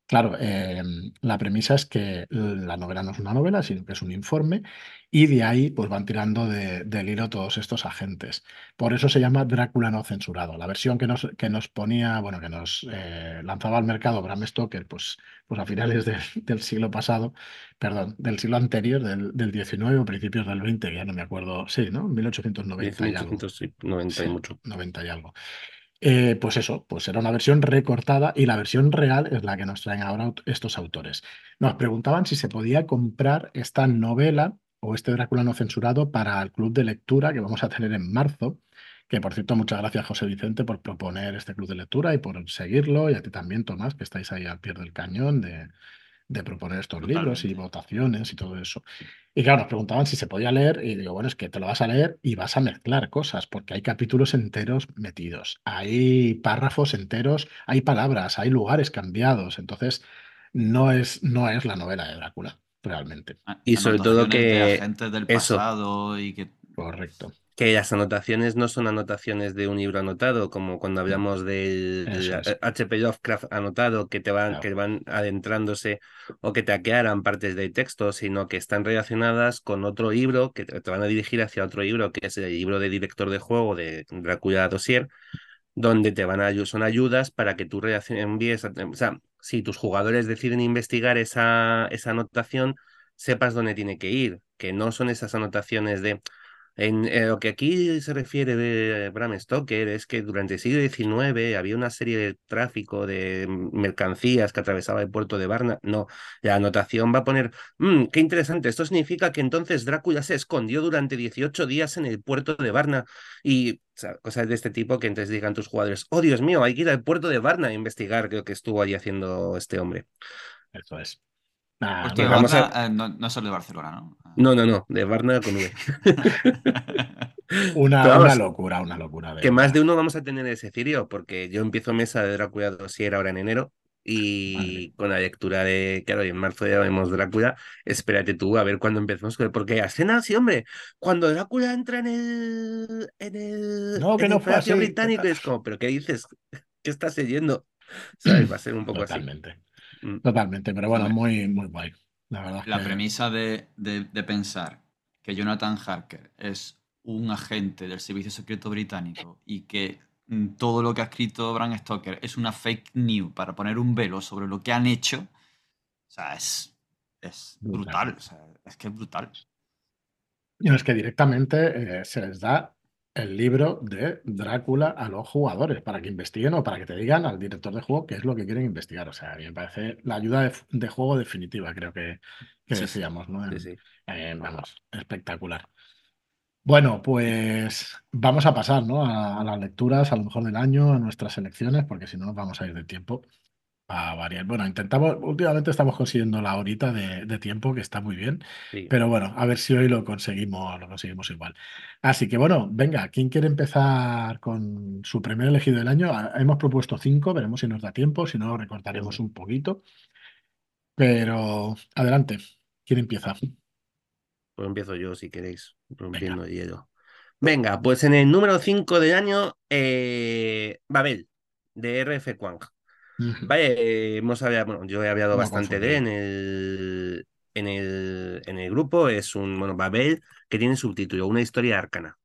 Claro, em, la premisa es que la novela no es una novela, sino que es un informe, y de ahí pues van tirando de, del hilo todos estos agentes. Por eso se llama Drácula no censurado. La versión que nos, que nos ponía, bueno, que nos eh, lanzaba al mercado Bram Stoker, pues, pues a finales del siglo pasado, perdón, del siglo anterior, del, del 19 o principios del 20, ya no me acuerdo, sí, ¿no? 1890 y algo. Sí, 90 y mucho. 90 y algo. Eh, pues eso, pues era una versión recortada y la versión real es la que nos traen ahora estos autores. Nos preguntaban si se podía comprar esta novela o este Drácula no censurado para el club de lectura que vamos a tener en marzo. Que por cierto, muchas gracias José Vicente por proponer este club de lectura y por seguirlo, y a ti también, Tomás, que estáis ahí al pie del cañón de, de proponer estos libros y votaciones y todo eso. Y claro, nos preguntaban si se podía leer y digo, bueno, es que te lo vas a leer y vas a mezclar cosas, porque hay capítulos enteros metidos, hay párrafos enteros, hay palabras, hay lugares cambiados, entonces no es, no es la novela de Drácula, realmente. Y sobre todo que... del pasado y que... Correcto que las anotaciones no son anotaciones de un libro anotado, como cuando hablamos del H.P. Lovecraft anotado, que te van, que van adentrándose o que te aclaran partes del texto, sino que están relacionadas con otro libro, que te van a dirigir hacia otro libro, que es el libro de director de juego de Dracula Dossier, donde te van a son ayudas para que tú envíes, o sea, si tus jugadores deciden investigar esa, esa anotación, sepas dónde tiene que ir, que no son esas anotaciones de en eh, lo que aquí se refiere de Bram Stoker es que durante el siglo XIX había una serie de tráfico de mercancías que atravesaba el puerto de Varna. No, la anotación va a poner, mm, qué interesante, esto significa que entonces Drácula se escondió durante 18 días en el puerto de Varna y cosas de este tipo que entonces digan tus jugadores, oh Dios mío, hay que ir al puerto de Varna a investigar lo que estuvo allí haciendo este hombre. Eso es. Eh, no, no, es de Barcelona, ¿no? No, no, no, de Varna con V. una, locura, una locura. que más de uno vamos a tener ese cirio, porque yo empiezo mesa de Drácula Dossier ahora en enero y con la lectura de, claro, y en marzo ya vemos Drácula, espérate tú a ver cuándo empezamos, porque escena, sí, hombre, cuando Drácula entra en el, en el, no, que no fue así, británico, es como, pero ¿qué dices? ¿Qué estás leyendo? ¿Sabes? Va a ser un poco Totalmente. Mm. Totalmente, pero bueno, muy, muy guay. La, verdad la premisa de, pensar que Jonathan Harker es un agente del Servicio Secreto Británico y que mm, todo lo que ha escrito Bram Stoker es una fake news para poner un velo sobre lo que han hecho, o sea, es, es brutal. es que es brutal. Y es que directamente eh, se les da el libro de Drácula a los jugadores para que investiguen o para que te digan al director de juego qué es lo que quieren investigar. O sea, a mí me parece la ayuda de, juego definitiva, creo que, decíamos, ¿no? vamos, espectacular. Bueno, pues vamos a pasar ¿no? a, las lecturas, a lo mejor del año, a nuestras elecciones, porque si no nos vamos a ir de tiempo a variar. Bueno, intentamos, últimamente estamos consiguiendo la horita de, tiempo, que está muy bien, pero bueno, a ver si hoy lo conseguimos, lo conseguimos igual. Así que bueno, venga, ¿quién quiere empezar con su primer elegido del año? Ah, hemos propuesto cinco, veremos si nos da tiempo, si no, recortaremos un poquito. Pero adelante, ¿quién empieza? Pues empiezo yo, si queréis, rompiendo Venga. hielo. Venga, pues en el número 5 del año, eh, Babel, de RF Quang. Vale, hemos hablado, bueno, yo he hablado bastante de en el, en el, en el grupo. Es un, bueno, Babel que tiene subtítulo, una historia arcana.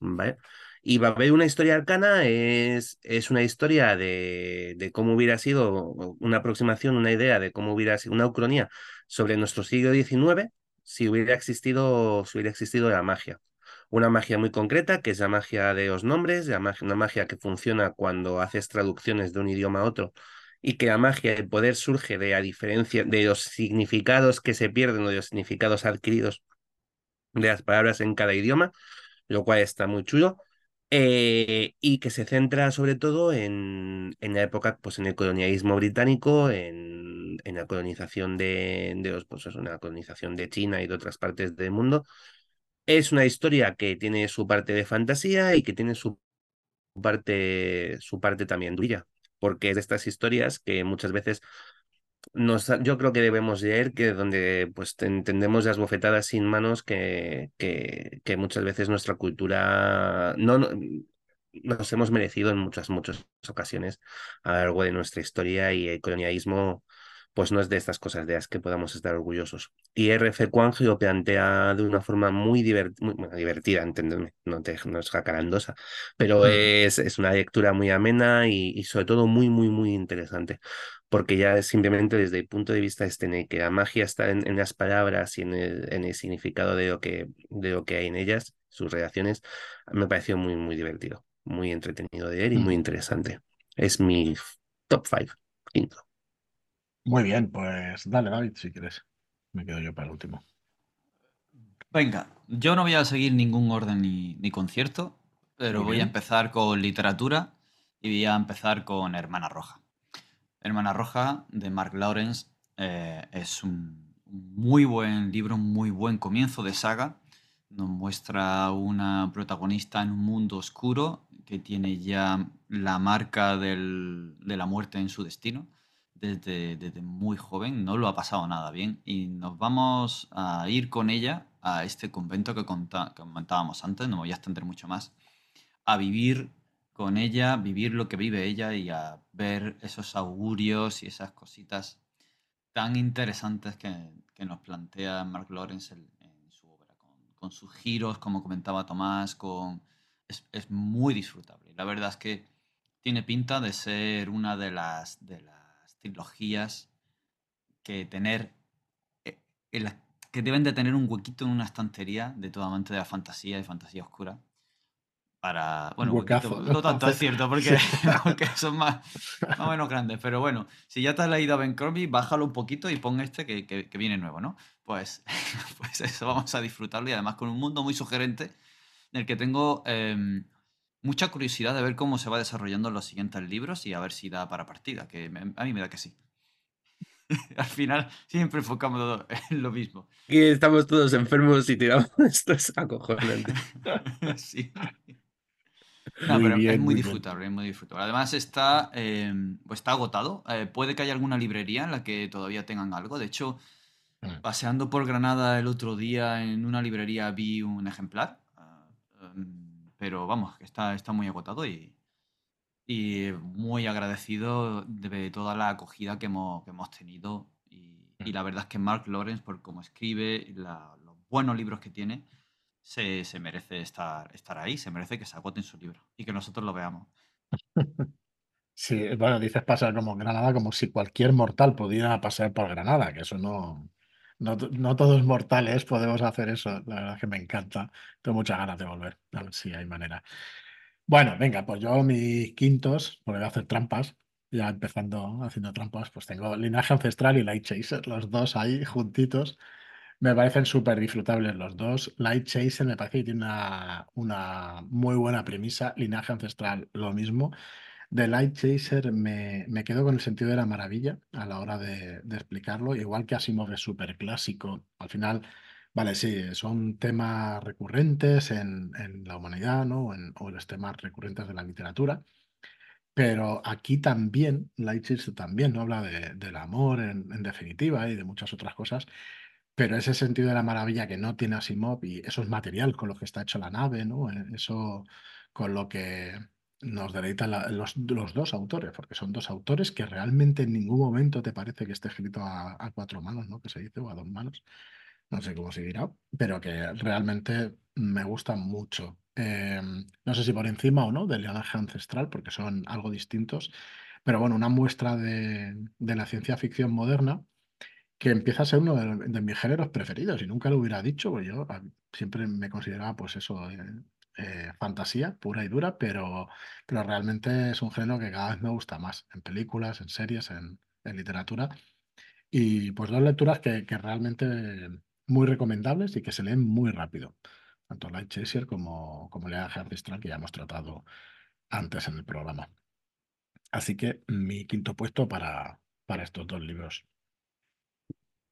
¿Vale? Y Babel, una historia arcana, es, es una historia de, de, cómo hubiera sido una aproximación, una idea de cómo hubiera sido una ucronía sobre nuestro siglo XIX si hubiera existido, si hubiera existido la magia una magia muy concreta, que es la magia de los nombres, una magia que funciona cuando haces traducciones de un idioma a otro y que la magia, el poder surge de a diferencia de los significados que se pierden o de los significados adquiridos de las palabras en cada idioma, lo cual está muy chulo. Eh, y que se centra sobre todo en, en, la época, pues en el colonialismo británico, en, en la colonización de, de los, pues la colonización de China y de otras partes del mundo, es una historia que tiene su parte de fantasía y que tiene su parte, su parte también dura, porque es de estas historias que muchas veces nos, yo creo que debemos leer que donde pues entendemos las bofetadas sin manos que, que, que muchas veces nuestra cultura no, no, nos hemos merecido en muchas, muchas ocasiones a lo largo de nuestra historia y el colonialismo pues no es de estas cosas de las que podamos estar orgullosos. Y RF Quang lo plantea de una forma muy, divertida, entendedme, no, no es jacarandosa, pero es, es, una lectura muy amena y, sobre todo muy, muy, muy interesante, porque ya simplemente desde el punto de vista este, que la magia está en, las palabras y en el, en el significado de lo, que, de lo que hay en ellas, sus reacciones, me pareció muy, muy divertido, muy entretenido de leer y muy interesante. Es mi top 5, quinto. Muy bien, pues dale, David, si quieres. Me quedo yo para el último. Venga, yo no voy a seguir ningún orden ni, concierto, pero voy a empezar con literatura y voy a empezar con Hermana Roja. Hermana Roja de Mark Lawrence eh, es un muy buen libro, un muy buen comienzo de saga. Nos muestra una protagonista en un mundo oscuro que tiene ya la marca de la muerte en su destino desde, muy joven, no lo ha pasado nada bien y nos vamos a ir con ella a este convento que, comentábamos antes, no voy a extender mucho más, a vivir con ella, vivir lo que vive ella y a ver esos augurios y esas cositas tan interesantes que, nos plantea Mark Lawrence en, su obra, con, sus giros, como comentaba Tomás, con, es, es, muy disfrutable. La verdad es que tiene pinta de ser una de las, de las trilogías que tener, eh, que deben de tener un huequito en una estantería de todo amante de la fantasía y fantasía oscura. Para. Bueno, Un huequito, no tanto es cierto, porque, porque son más, más o menos grandes. Pero bueno, si ya te has leído a Ben Crombie, bájalo un poquito y pon este que, que- que viene nuevo, ¿no? Pues, pues eso, vamos a disfrutarlo y además con un mundo muy sugerente en el que tengo em, mucha curiosidad de ver cómo se va desarrollando en los siguientes libros y a ver si da para partida, que me- a mí me da que sí. Al final siempre enfocamos en lo mismo. Aquí estamos todos enfermos y tiramos esto es acojonante. Sí. No, Muy pero es bien, muy muy bien. disfrutable, es muy disfrutable. Además está, eh, pues está agotado. Eh, puede que haya alguna librería en la que todavía tengan algo. De hecho, Mm. paseando por Granada el otro día en una librería vi un ejemplar. ah, em, pero vamos, que está, está muy agotado y, y muy agradecido de toda la acogida que hemos, que hemos tenido. Y, y la verdad es que Mark Lawrence, por cómo escribe, la- los buenos libros que tiene, se, se merece estar, estar ahí, se merece que se agoten su libro y que nosotros lo veamos. Sí, bueno, dices pasar como Granada como si cualquier mortal pudiera pasar por Granada, que eso no, no, no todos mortales podemos hacer eso. La verdad es que me encanta. Tengo muchas ganas de volver, a ver si hay manera. Bueno, venga, pues yo mis quintos, porque voy a hacer trampas, ya empezando haciendo trampas, pues tengo Linaje Ancestral y Light Chaser, los dos ahí juntitos. Me parecen súper disfrutables los dos. Light Chaser me parece que tiene una, una muy buena premisa. Linaje Ancestral, lo mismo. De Light Chaser me, me quedo con el sentido de la maravilla a la hora de, explicarlo, igual que Asimov es súper clásico. Al final, vale, sí, son temas recurrentes en, en la humanidad, ¿no? O, en, o los temas recurrentes de la literatura. Pero aquí también, Light Chaser también, ¿no? Habla de- del amor en, en definitiva y de muchas otras cosas. Pero ese sentido de la maravilla que no tiene Asimov y esos material con los que está hecho la nave, ¿no? Eh, Eso con lo que nos deleitan la- los, los dos autores, porque son dos autores que realmente en ningún momento te parece que esté escrito a, cuatro manos, ¿no? Que se dice, o a dos manos. No sé cómo se dirá, pero que realmente me gustan mucho. Eh, no sé si por encima o no del linaje ancestral, porque son algo distintos. Pero bueno, una muestra de, de la ciencia ficción moderna que empieza a ser uno de, mis géneros preferidos y nunca lo hubiera dicho, porque yo a- siempre me consideraba pues eso, eh, eh, fantasía pura y dura, pero, pero realmente es un género que cada vez me gusta más en películas, en series, en, en literatura y pues dos lecturas que, que realmente muy recomendables y que se leen muy rápido, tanto Light Chaser como, como Linaje Ancestral que ya hemos tratado antes en el programa. Así que mi quinto puesto para, para estos dos libros.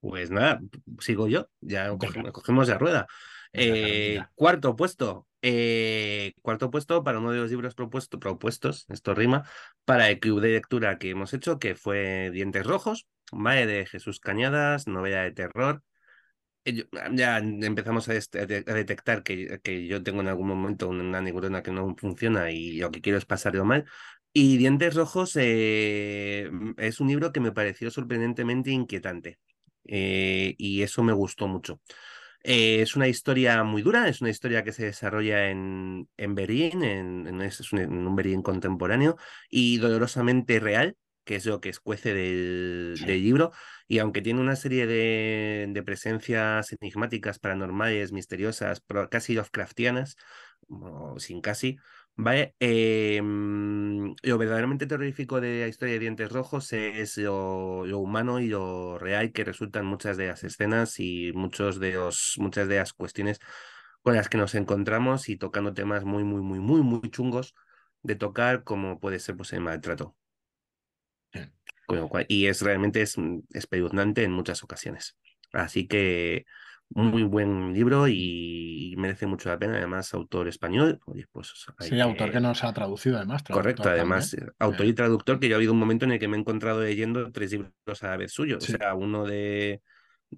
Pues nada, sigo yo, ya cogemos, cogemos la rueda. Eh, cuarto puesto. eh, cuarto puesto para uno de los libros propuesto, propuestos, esto rima, para el club de lectura que hemos hecho, que fue Dientes Rojos, ¿vale? De Jesús Cañadas, novela de terror. Eh, yo- Ya empezamos a, detectar que, que yo tengo en algún momento una neurona que no funciona y lo que quiero es pasarlo mal. Y Dientes Rojos eh, es un libro que me pareció sorprendentemente inquietante. Eh, y eso me gustó mucho. Eh, es una historia muy dura, es una historia que se desarrolla en, en Berlín, en, en- es un, en un Berlín contemporáneo y dolorosamente real, que es lo que escuece del, Sí. del libro. Y aunque tiene una serie de, de presencias enigmáticas, paranormales, misteriosas, pro- casi Lovecraftianas, sin casi, ¿vale? Eh, lo verdaderamente terrorífico de la historia de Dientes Rojos es lo, lo humano y lo real que resultan muchas de las escenas y muchos de los, muchas de las cuestiones con las que nos encontramos y tocando temas muy, muy, muy, muy, muy chungos de tocar, como puede ser pues, el maltrato. Sí. Con lo cual- y es realmente es mm, espeluznante en muchas ocasiones. Así que muy buen libro y, merece mucho la pena. Además, autor español. Oye, pues hay Sí, autor que que- nos ha traducido además. Correcto, además, también. eh, autor Eh, y traductor, que yo ha habido un momento en el que me he encontrado leyendo tres libros a la vez suyos. Sí. O sea, uno de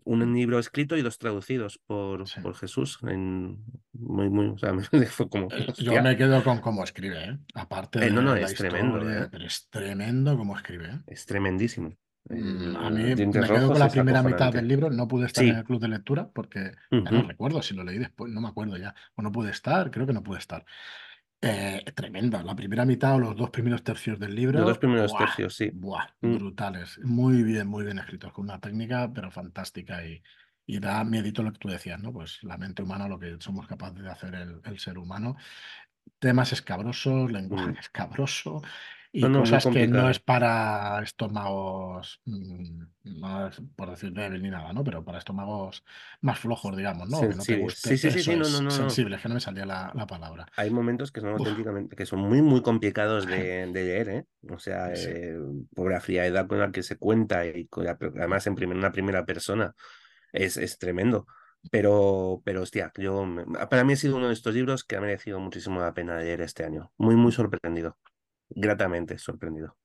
un libro escrito y dos traducidos por, Sí. por Jesús. En, muy, muy, o sea, me fue como. Eh, Yo me quedo con cómo escribe, ¿eh? Aparte Eh, de no, no, la es tremendo, ¿eh? pero es tremendo cómo escribe, ¿eh? Es tremendísimo. Mm, A mí me quedo con la primera mitad del libro, no pude estar en Sí. el club de lectura porque ya no recuerdo si lo leí después, no me acuerdo ya. O no pude estar, creo que no pude estar. Eh, tremenda, la primera mitad o los dos primeros tercios del libro, Los dos primeros ¡buah! tercios, sí. ¡buah! Mm. brutales, muy bien, muy bien escritos, con una técnica pero fantástica y, Y da miedito lo que tú decías, ¿no? Pues la mente humana, lo que somos capaces de hacer el, el ser humano. Temas escabrosos, lenguaje Mm. escabroso y no, cosas que no es para estómagos, mm, no es por decir débil ni nada, ¿no? Pero para estómagos más flojos, digamos, ¿no? Que no te Sensibles. Sí, guste. sí, sí, Eso sí, no, no, no, sensibles, que no me salía la, la palabra. Hay momentos que son Uf, auténticamente, que son muy, muy complicados de, de leer, ¿eh? O sea, sí. eh, por la frialdad con la que se cuenta y con la- además en primer- una primera persona es, es tremendo. Pero, pero hostia, yo, para mí ha sido uno de estos libros que ha merecido muchísimo la pena leer este año. Muy, muy sorprendido. Gratamente sorprendido.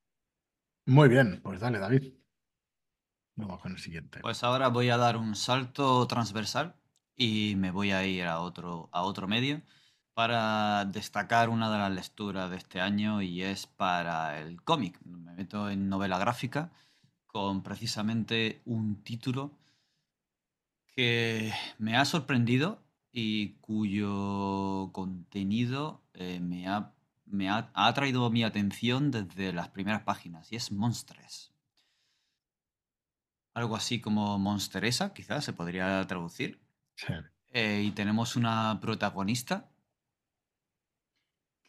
Muy bien, pues dale, David. Vamos con el siguiente. Pues ahora voy a dar un salto transversal y me voy a ir a otro, a otro medio para destacar una de las lecturas de este año y es para el cómic. Me meto en novela gráfica con precisamente un título que me ha sorprendido y cuyo contenido eh, me, ha, me ha, ha atraído mi atención desde las primeras páginas y es Monstres. Algo así como Monsteresa, quizás se podría traducir. Sí. Eh, y tenemos una protagonista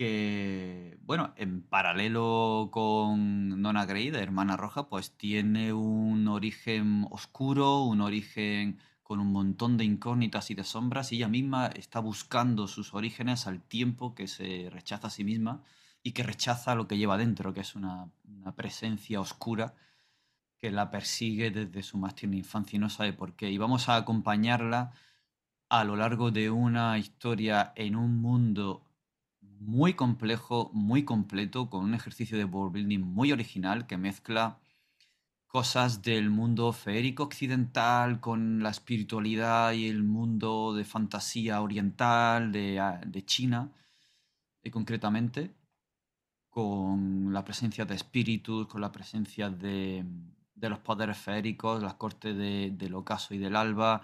que, bueno, en paralelo con Nona Grey, de Hermana Roja, pues tiene un origen oscuro, un origen con un montón de incógnitas y de sombras, ella misma está buscando sus orígenes al tiempo que se rechaza a sí misma y que rechaza lo que lleva dentro, que es una, una presencia oscura que la persigue desde su más tierna infancia y no sabe por qué. Y vamos a acompañarla a lo largo de una historia en un mundo muy complejo, muy completo, con un ejercicio de world building muy original que mezcla cosas del mundo feérico occidental con la espiritualidad y el mundo de fantasía oriental de, ah, de China, y concretamente, con la presencia de espíritus, con la presencia de, de los poderes feéricos, las cortes de- del ocaso y del alba,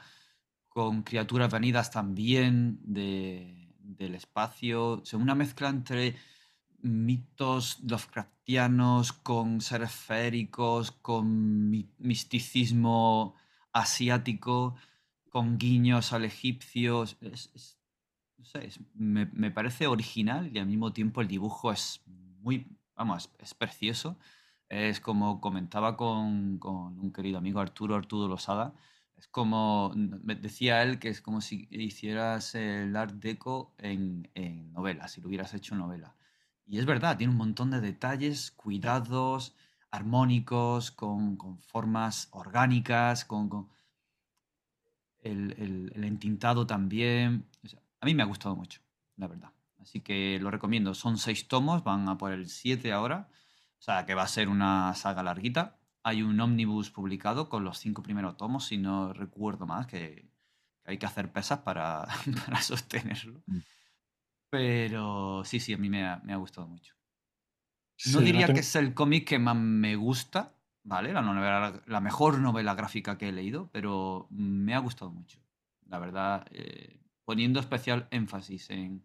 con criaturas venidas también de- del espacio, o una mezcla entre mitos Lovecraftianos con seres feéricos, con mi- misticismo asiático, con guiños al egipcio. es- no sé, me, me parece original y al mismo tiempo el dibujo es muy, vamos, es precioso. Es como comentaba con, con un querido amigo Arturo, Arturo Losada, es como, decía él que es como si hicieras el Art Deco en, en novela, si lo hubieras hecho en novela. Y es verdad, tiene un montón de detalles, cuidados, armónicos, con, con formas orgánicas, con, con el, el- el entintado también. O sea, a mí me ha gustado mucho, la verdad. Así que lo recomiendo. Son seis tomos, van a por el siete ahora. O sea, que va a ser una saga larguita. Hay un ómnibus publicado con los cinco primeros tomos, si no recuerdo más, que, hay que hacer pesas para, para sostenerlo. Mm. Pero sí, sí, a mí me ha, me ha gustado mucho. No diría tengo- que es el cómic que más me gusta, ¿vale? La, novela, la mejor novela gráfica que he leído, pero me ha gustado mucho. La verdad, eh, poniendo especial énfasis en,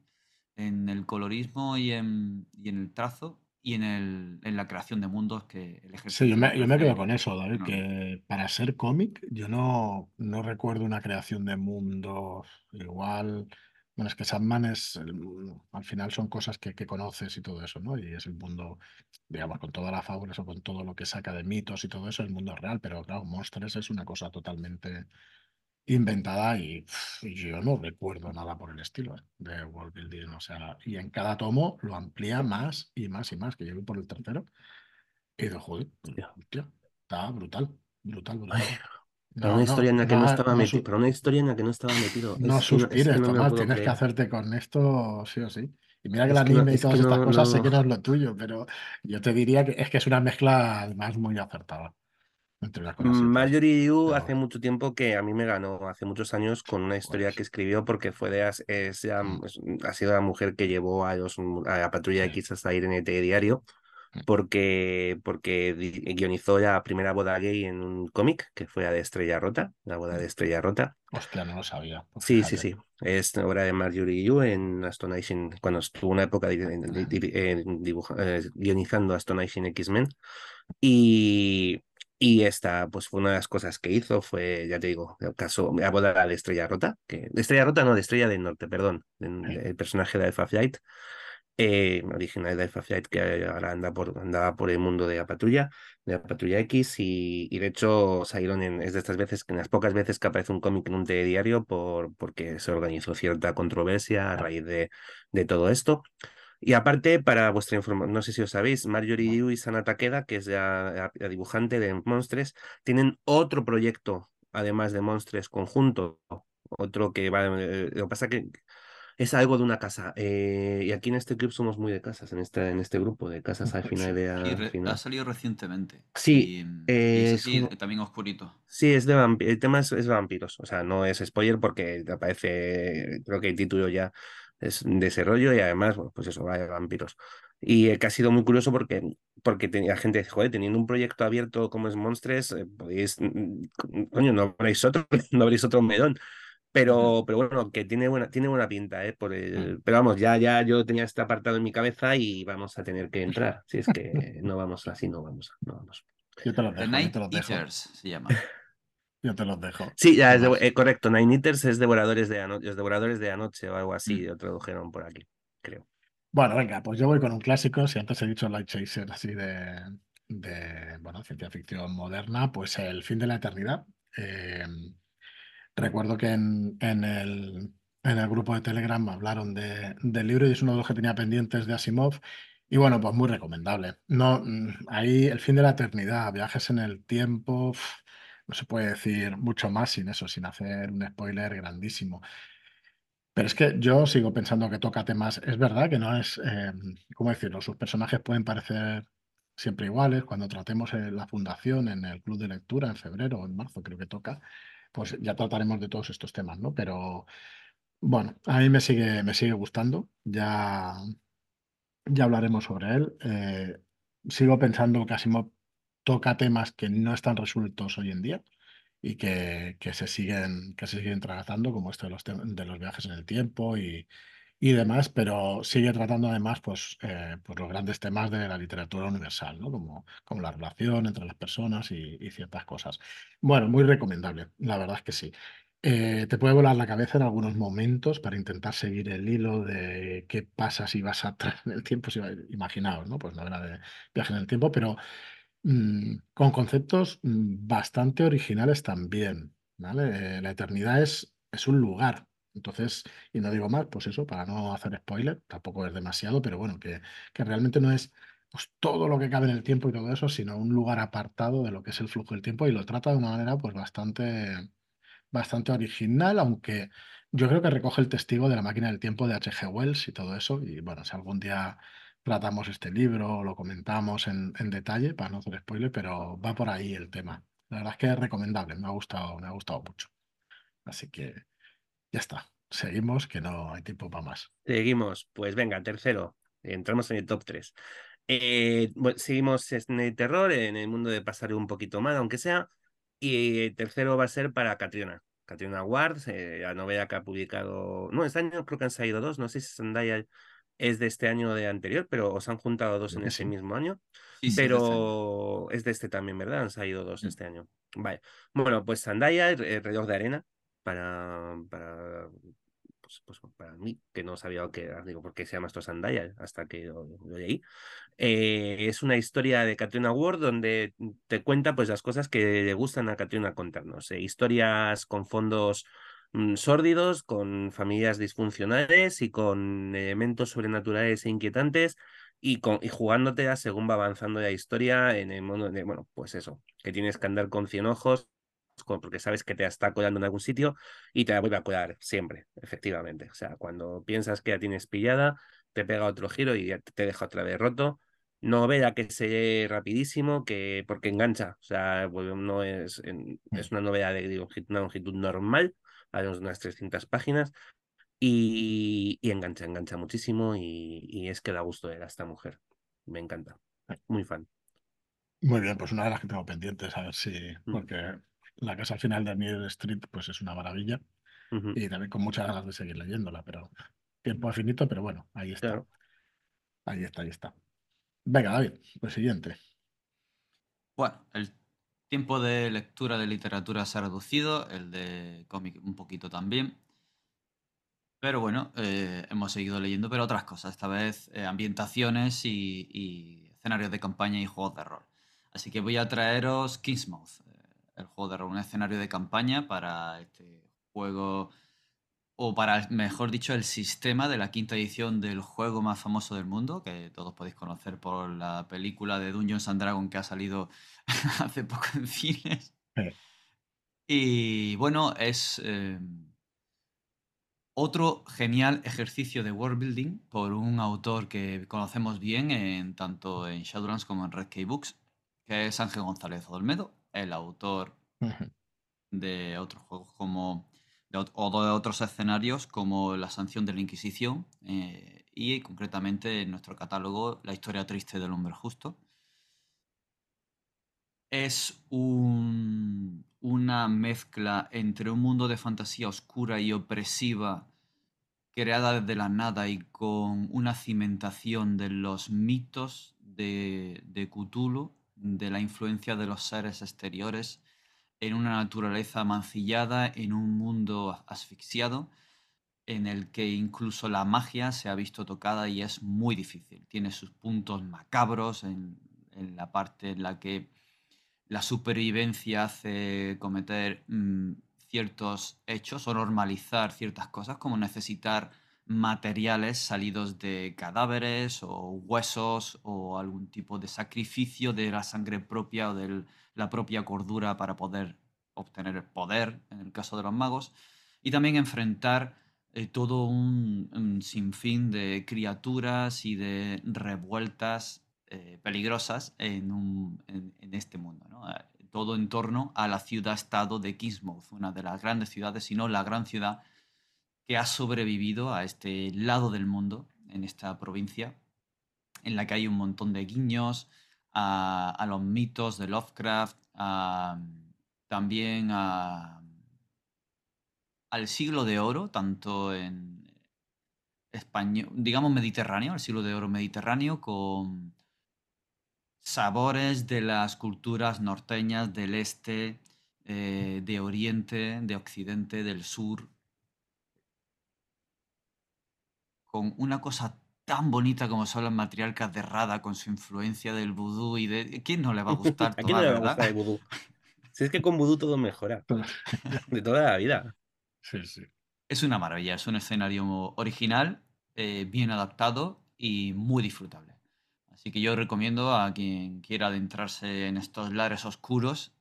en el colorismo y en, y en el trazo y en, el, en la creación de mundos que el Sí, yo me, yo me quedo con eso, David, que para ser cómic yo no, no recuerdo una creación de mundos igual. Bueno, es que Sandman es, el- al final son cosas que, que conoces y todo eso, ¿no? Y es el mundo, digamos, con todas las fábulas o con todo lo que saca de mitos y todo eso, el mundo real, pero claro, Monsters es una cosa totalmente inventada y yo no recuerdo nada por el estilo ¿eh? de World Building, o sea, y en cada tomo lo amplía más y más y más, que llevo por el tercero. Y de joder, Hostia. está brutal, brutal, brutal. Para No, una historia en la que no no, estaba metido, para una historia en la que no estaba metido. no Es que no, es que suspires, me Tomás, tienes que creer. hacerte con esto sí o sí. Y mira que el que anime y todas que estas cosas sé que no es lo tuyo, pero yo te diría que es que es una mezcla además muy acertada entre unas cosas y otras. Marjorie Liu Pero hace mucho tiempo que a mí me ganó, hace muchos años, con una historia pues, que escribió porque fue de, es mm, es- ha sido la mujer que llevó a, los, a la Patrulla X hasta ir en el diario porque, porque di- guionizó la primera boda gay en un cómic que fue la de Estrella Rota, la boda de mm. Estrella Rota. Hostia, no lo sabía, pues Sí, sí, sí. Es obra de Marjorie Liu en Astonishing, cuando estuvo una época eh, guionizando Astonishing X-Men. Y, Y esta, pues fue una de las cosas que hizo, fue, ya te digo, el caso, a boda de Estrella Rota, que, de Estrella Rota no, de Estrella del Norte, perdón, el personaje de Alpha Flight, eh, original de Alpha Flight, que ahora anda por, andaba por el mundo de la patrulla, de la patrulla X, y, y de hecho salieron en, es de estas veces, en las pocas veces que aparece un cómic en un telediario, por, porque se organizó cierta controversia a raíz de, de todo esto. Y aparte, para vuestra información, no sé si os sabéis, Marjorie Yu y Sana Takeda, que es la, la dibujante de Monstres, tienen otro proyecto, además de Monstres conjunto, otro que va, eh, lo que pasa que es algo de una casa. Eh, y aquí en este club somos muy de casas, en este, en este grupo de casas al final de Y re- final. ha salido recientemente. Sí, Y, mm, y eh, es así, es un- también oscurito. Sí, es de el tema es, es vampiros, o sea, no es spoiler porque aparece, creo que el título ya es de ese rollo y además, bueno, pues eso, va de vampiros. Y eh, que ha sido muy curioso porque, porque tenía gente dice, joder, teniendo un proyecto abierto como es Monstres, eh, podéis, mm, mm, coño, no abréis otro, no abréis otro melón. Pero, pero bueno, que tiene buena, tiene buena pinta, ¿eh? Por el, pero vamos, ya, ya yo tenía este apartado en mi cabeza y vamos a tener que entrar. Si es que no vamos así, no vamos, no vamos. Yo te los The dejo, yo Night te los dejo. Eaters se llama. Yo te los dejo. Sí, ya ¿Qué es de- eh, correcto. Nine Eaters es devoradores de, ano- los devoradores de anoche o algo así, Mm. lo tradujeron por aquí, creo. Bueno, venga, pues yo voy con un clásico. Si antes he dicho Light Chaser así de, de bueno, ciencia ficción moderna, pues El fin de la eternidad. Eh, recuerdo que en, el, grupo de Telegram hablaron de, del libro y es uno de los que tenía pendientes de Asimov. Y bueno, pues muy recomendable. No, mm, ahí El fin de la eternidad, viajes en el tiempo, no se puede decir mucho más sin eso, sin hacer un spoiler grandísimo. Pero es que yo sigo pensando que toca temas. Es verdad que no es, eh, ¿cómo decirlo? Sus personajes pueden parecer siempre iguales. Cuando tratemos la fundación en el club de lectura en febrero o en marzo, creo que toca, pues ya trataremos de todos estos temas, ¿no? Pero bueno, a mí me sigue, me sigue gustando. Ya, ya hablaremos sobre él. Eh, sigo pensando que Asimov toca temas que no están resueltos hoy en día y que, que se siguen, que se siguen tratando, como esto de los, de los viajes en el tiempo y, y demás, pero sigue tratando además pues, eh, pues los grandes temas de la literatura universal, ¿no? Como, como la relación entre las personas y, ciertas cosas. Bueno, muy recomendable, la verdad es que sí. Eh, te puede volar la cabeza en algunos momentos para intentar seguir el hilo de qué pasa si vas atrás en el tiempo, si va- imaginaos, ¿no? Pues novela de viaje en el tiempo, pero mm, con conceptos mm, bastante originales también, ¿vale? Eh, la eternidad es, es un lugar. Entonces, y no digo más, pues eso, para no hacer spoiler, tampoco es demasiado, pero bueno, que, que realmente no es pues, todo lo que cabe en el tiempo y todo eso, sino un lugar apartado de lo que es el flujo del tiempo y lo trata de una manera pues bastante, bastante original, aunque yo creo que recoge el testigo de la máquina del tiempo de H.G. Wells y todo eso. Y bueno, si algún día tratamos este libro o lo comentamos en, en detalle, para no hacer spoiler, pero va por ahí el tema. La verdad es que es recomendable, me ha gustado, me ha gustado mucho. Así que ya está. Seguimos, que no hay tiempo para más. Seguimos, pues venga, tercero, entramos en el top 3. seguimos en el terror, en el mundo de pasar un poquito mal, aunque sea. Y el tercero va a ser para Catriona. Catriona Ward, eh, la novela que ha publicado. No, este año creo que han salido dos. No sé si Zendaya es de este año o de anterior, pero os han juntado dos en ese sí. mismo año. Sí, sí, de este pero es de este también, ¿verdad? Han salido dos este año. Vale. Bueno, pues Zendaya, el, el reloj de arena, para, para, pues, pues, para mí, que no sabía que digo, por qué se llama esto Zendaya, hasta que lo, lo leí. Eh, es una historia de Catriona Ward donde te cuenta pues las cosas que le gustan a Catriona contarnos. historias con fondos mm, sórdidos, con familias disfuncionales y con elementos sobrenaturales e inquietantes y, con, y jugándote según va avanzando la historia en el modo de, bueno, pues eso, que tienes que andar con 100 ojos porque sabes que te está colando en algún sitio y te la vuelve a colar siempre, efectivamente. O sea, cuando piensas que la tienes pillada, te pega otro giro y te deja otra vez roto. Novela que se lee rapidísimo, que porque engancha, o sea, pues, no es, es una novela de una longitud normal, a unas 300 páginas, y, y engancha, engancha muchísimo y, y es que da gusto ver a esta mujer. Me encanta. Muy fan. Muy bien, pues una de las que tengo pendientes, a ver si, Mm. porque la casa al final de Mill Street pues es una maravilla y también con muchas ganas de seguir leyéndola, pero tiempo infinito, pero bueno, ahí está, Claro. ahí está, ahí está. Venga, David, pues siguiente. Bueno, el tiempo de lectura de literatura se ha reducido, el de cómic un poquito también. Pero bueno, eh, hemos seguido leyendo, pero otras cosas, esta vez eh, ambientaciones y, y escenarios de campaña y juegos de rol. Así que voy a traeros Kingsmouth, el juego de rol, un escenario de campaña para este juego, o para, mejor dicho, el sistema de la quinta edición del juego más famoso del mundo, que todos podéis conocer por la película de Dungeons and Dragons que ha salido hace poco en cines. Sí. Y bueno, es eh, otro genial ejercicio de world building por un autor que conocemos bien en, tanto en Shadowlands como en Red Key Books, que es Ángel González Olmedo, el autor de otros juegos como de o de otros escenarios como La sanción de la Inquisición eh, y concretamente en nuestro catálogo La historia triste del hombre justo. Es un- una mezcla entre un mundo de fantasía oscura y opresiva creada desde la nada y con una cimentación de los mitos de, de Cthulhu, de la influencia de los seres exteriores en una naturaleza mancillada, en un mundo asfixiado, en el que incluso la magia se ha visto tocada y es muy difícil. Tiene sus puntos macabros en, en la parte en la que la supervivencia hace cometer mm, ciertos hechos o normalizar ciertas cosas, como necesitar materiales salidos de cadáveres o huesos o algún tipo de sacrificio de la sangre propia o de la propia cordura para poder obtener el poder, en el caso de los magos, y también enfrentar eh, todo un, un sinfín de criaturas y de revueltas eh, peligrosas en, un- este mundo. Todo en torno a la ciudad-estado de Kingsmouth, una de las grandes ciudades, si no la gran ciudad que ha sobrevivido a este lado del mundo, en esta provincia, en la que hay un montón de guiños a, los mitos de Lovecraft, también a- al siglo de oro, tanto en español, digamos mediterráneo, el siglo de oro mediterráneo, con sabores de las culturas norteñas del este, eh, de oriente, de occidente, del sur, con una cosa tan bonita como son las matriarcas de Rada, con su influencia del vudú y de... ¿Quién no le va a gustar ¿A quién toda, no le va a verdad? gustar el vudú? Si es que con vudú todo mejora, de toda la vida. Sí, sí. Es una maravilla, es un escenario original, eh, bien adaptado y muy disfrutable. Así que yo recomiendo a quien quiera adentrarse en estos lares oscuros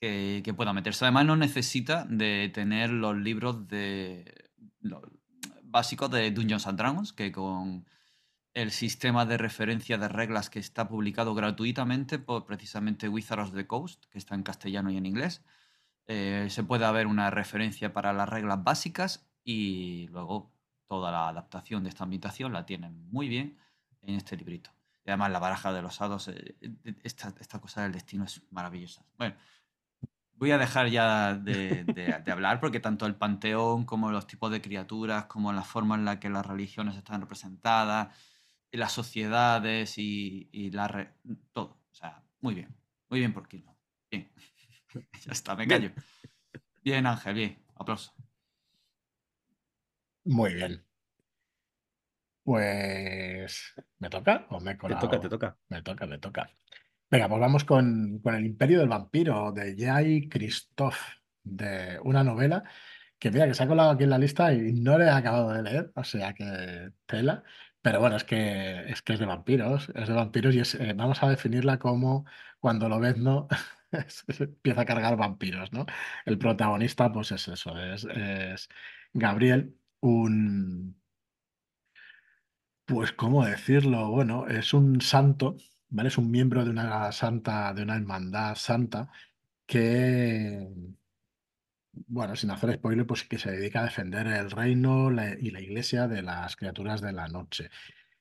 que, que pueda meterse. Además, no necesita de tener los libros de básicos de Dungeons and Dragons, que con el sistema de referencia de reglas que está publicado gratuitamente por precisamente Wizards of the Coast, que está en castellano y en inglés, eh, se puede haber una referencia para las reglas básicas y luego toda la adaptación de esta ambientación la tienen muy bien en este librito. Y además la baraja de los hados, eh, eh, esta, esta cosa del destino es maravillosa. Bueno, voy a dejar ya de, de- de hablar porque tanto el panteón como los tipos de criaturas, como la forma en la que las religiones están representadas, y las sociedades y, y la... re- todo. O sea, muy bien. Muy bien por Kino. Bien. ya está, me callo. Bien, Ángel, bien. Aplauso. Muy bien. Pues, ¿me toca o me he Te toca, te colado? toca. Me toca, me toca. Venga, pues vamos con, con El Imperio del Vampiro de Jay Christoph, de una novela que mira que se ha colado aquí en la lista y no le he acabado de leer, o sea que tela. Pero bueno, es que es, que es de vampiros, es de vampiros y eh, vamos a definirla como cuando lo ves, ¿no? Empieza a cargar vampiros, ¿no? El protagonista, pues es eso, es, es Gabriel, un, pues, ¿cómo decirlo? Bueno, es un santo, ¿vale? Es un miembro de una santa, de una hermandad santa que, bueno, sin hacer spoiler, pues que se dedica a defender el reino y la iglesia de las criaturas de la noche.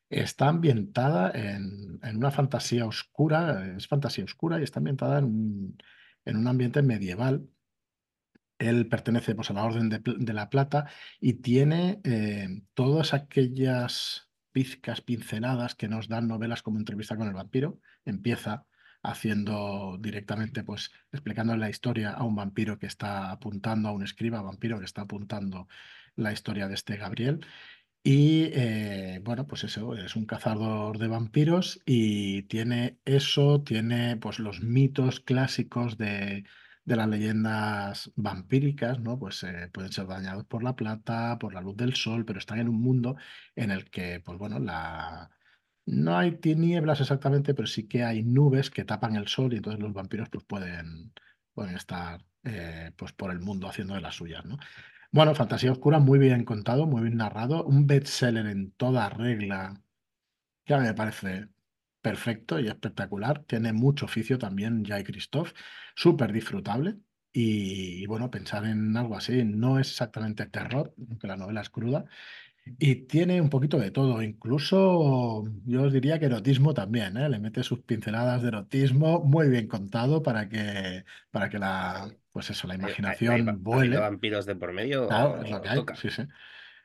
Está ambientada en, en una fantasía oscura, es fantasía oscura y está ambientada en un, en un ambiente medieval. Él pertenece pues, a la Orden de la Plata y tiene eh, todas aquellas pizcas, pinceladas que nos dan novelas como Entrevista con el vampiro. Empieza haciendo directamente, pues explicando la historia a un vampiro que está apuntando, a un escriba vampiro que está apuntando la historia de este Gabriel. Y eh, bueno, pues eso, es un cazador de vampiros y tiene eso, tiene pues los mitos clásicos de, de las leyendas vampíricas, ¿no? Pues eh, pueden ser dañados por la plata, por la luz del sol, pero están en un mundo en el que, pues bueno, la... no hay tinieblas exactamente, pero sí que hay nubes que tapan el sol y entonces los vampiros pues pueden, pueden estar eh, pues por el mundo haciendo de las suyas, ¿no? Bueno, Fantasía Oscura, muy bien contado, muy bien narrado, un bestseller en toda regla, que a mí me parece perfecto y espectacular. Tiene mucho oficio también Jai Christoph, súper disfrutable. Y, bueno, pensar en algo así no es exactamente terror, aunque la novela es cruda. Y tiene un poquito de todo, incluso yo os diría que erotismo también, ¿eh? Le mete sus pinceladas de erotismo muy bien contado para que, para que la, pues eso, la imaginación vuele. vampiros de por medio? Claro, es lo que hay, sí, sí.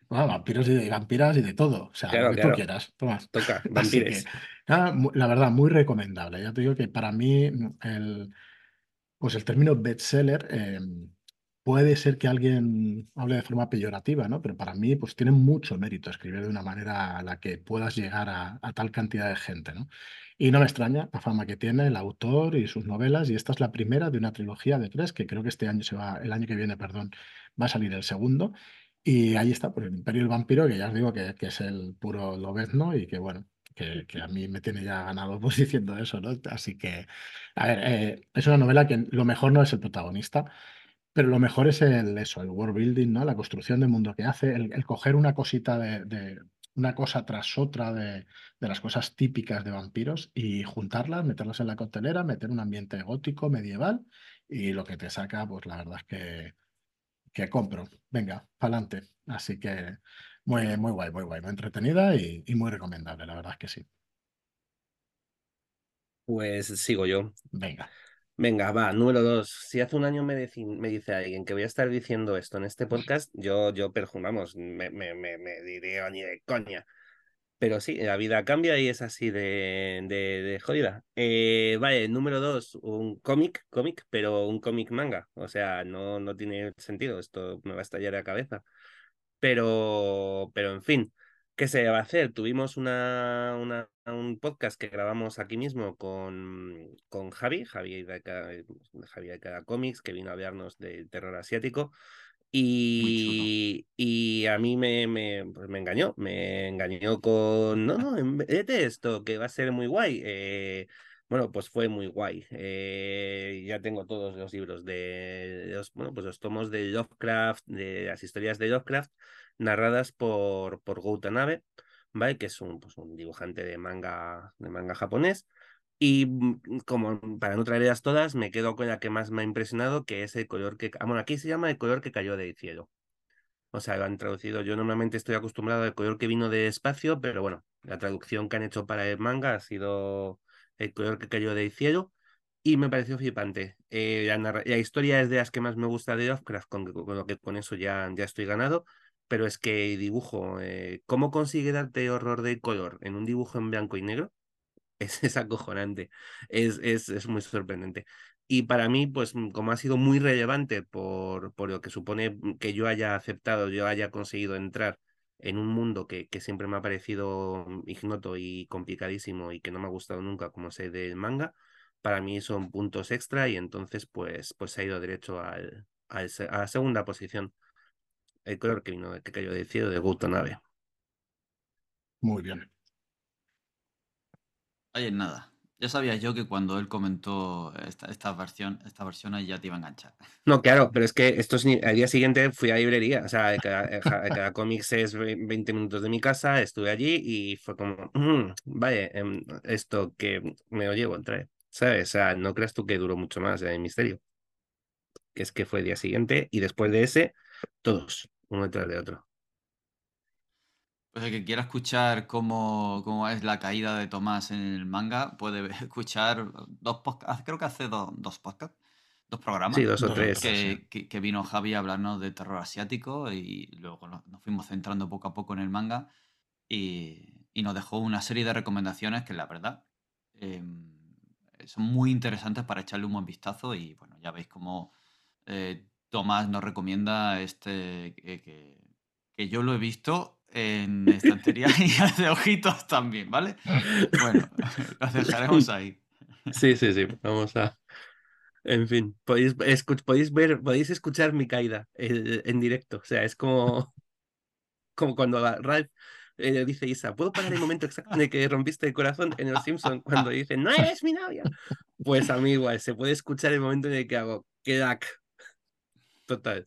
vampiros y vampiras y de todo, o sea, lo que tú quieras. Toca, la verdad, muy recomendable. Ya te digo que para mí el, pues el término bestseller eh, puede ser que alguien hable de forma peyorativa, ¿no? Pero para mí, pues tiene mucho mérito escribir de una manera a la que puedas llegar a, tal cantidad de gente, ¿no? Y no me extraña la fama que tiene el autor y sus novelas, y esta es la primera de una trilogía de tres, que creo que este año se va, el año que viene, perdón, va a salir el segundo. Y ahí está, pues el Imperio del Vampiro, que ya os digo que, que es el puro lobezno y que bueno, que, que, a mí me tiene ya ganado pues diciendo eso, ¿no? Así que, a ver, eh, es una novela que lo mejor no es el protagonista, pero lo mejor es el, eso, el world building, ¿no? La construcción del mundo que hace, el, coger una cosita de, una cosa tras otra de, las cosas típicas de vampiros y juntarlas, meterlas en la coctelera, meter un ambiente gótico, medieval, y lo que te saca, pues la verdad es que, que compro. Venga, adelante. Así que muy, muy guay, muy guay, muy entretenida y, y muy recomendable, la verdad es que sí. Pues sigo yo. Venga. Venga, va, número dos. Si hace un año me, me dice alguien que voy a estar diciendo esto en este podcast, yo, yo vamos, me, me, me, me diré ni de coña. Pero sí, la vida cambia y es así de, de, jodida. Eh, vale, número dos, un cómic, cómic, pero un cómic manga. O sea, no, no tiene sentido, esto me va a estallar la cabeza. Pero, pero en fin. ¿Qué se va a hacer? Tuvimos una, una, un podcast que grabamos aquí mismo con, con Javi, Javi de, Javi de Cada Comics, que vino a hablarnos del terror asiático. Y, y a mí me, me, pues me engañó, me engañó con, no, no, vete esto, que va a ser muy guay. Eh, bueno, pues fue muy guay. Eh, ya tengo todos los libros de, los, bueno, pues los tomos de Lovecraft, de las historias de Lovecraft narradas por, por ¿vale? que es un, pues, un dibujante de manga, de manga japonés. Y mm, como para no traerlas todas, me quedo con la que más me ha impresionado, que es el color que... Ah, bueno, aquí se llama el color que cayó del cielo. O sea, lo han traducido. Yo normalmente estoy acostumbrado al color que vino de espacio, pero bueno, la traducción que han hecho para el manga ha sido el color que cayó del cielo y me pareció flipante. Eh, la, historia es de las que más me gusta de Lovecraft, con, con lo que con eso ya, ya estoy ganado pero es que dibujo, eh, ¿cómo consigue darte horror de color en un dibujo en blanco y negro? Es, es acojonante, es, es, es, muy sorprendente. Y para mí, pues mm, como ha sido muy relevante por, por lo que supone mm, que yo haya aceptado, yo haya conseguido entrar en un mundo que, que siempre me ha parecido mm, ignoto y complicadísimo y que no me ha gustado nunca como sé del manga, para mí son puntos extra y entonces pues, pues ha ido derecho al, al, a la segunda posición el color que vino, que cayó del cielo de Guto Nave. Muy bien. Oye, nada. Ya sabía yo que cuando él comentó esta, esta versión, esta versión ahí ya te iba a enganchar. No, claro, pero es que esto es, al día siguiente fui a librería. O sea, cada, cada cómics es 20 minutos de mi casa, estuve allí y fue como, mm, vaya, em, esto que me lo llevo a ¿Sabes? O sea, no creas tú que duró mucho más el misterio. Que es que fue el día siguiente y después de ese, todos uno detrás de otro. Pues el que quiera escuchar cómo, cómo, es la caída de Tomás en el manga, puede escuchar dos podcasts, creo que hace dos, dos podcasts, dos programas. Sí, dos o tres. Que, que, vino Javi a hablarnos de terror asiático y luego nos, fuimos centrando poco a poco en el manga y, y, nos dejó una serie de recomendaciones que la verdad em, son muy interesantes para echarle un buen vistazo y bueno, ya veis cómo eh, Tomás nos recomienda este que, que, yo lo he visto en estantería y hace ojitos también, ¿vale? Bueno, lo dejaremos ahí. Sí, sí, sí, vamos a... En fin, podéis, podéis ver, podéis escuchar mi caída eh, en directo. O sea, es como, como cuando Ralph eh, dice Isa, ¿puedo parar el momento exacto en el que rompiste el corazón en el Simpson cuando dice, no eres mi novia? Pues a mí igual, se puede escuchar el momento en el que hago, quedac. Total.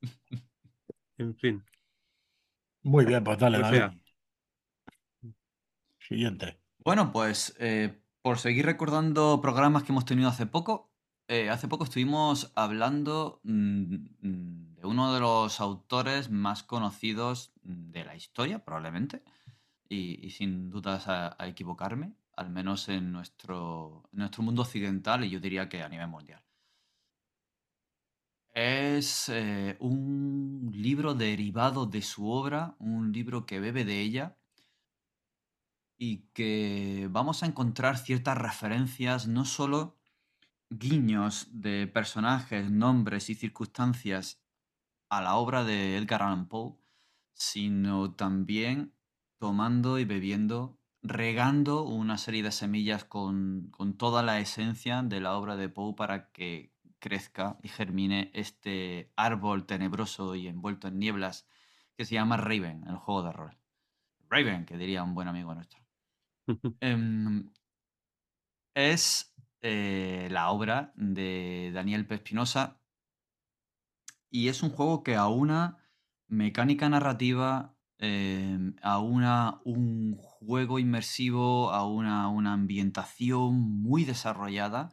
En fin. Muy bien, pues dale, dale. Siguiente. Bueno, pues eh, por seguir recordando programas que hemos tenido hace poco, eh, hace poco estuvimos hablando mm, mm, de uno de los autores más conocidos de la historia, probablemente, y, sin dudas a, equivocarme, al menos en nuestro, nuestro mundo occidental y yo diría que a nivel mundial. Es eh, un libro derivado de su obra, un libro que bebe de ella y que vamos a encontrar ciertas referencias, no solo guiños de personajes, nombres y circunstancias a la obra de Edgar Allan Poe, sino también tomando y bebiendo, regando una serie de semillas con, toda la esencia de la obra de Poe para que crezca y germine este árbol tenebroso y envuelto en nieblas que se llama Raven, el juego de rol. Raven, que diría un buen amigo nuestro. Em, es eh, la obra de Daniel Pespinosa y es un juego que aúna mecánica narrativa, Em, a una, un juego inmersivo, a una, una ambientación muy desarrollada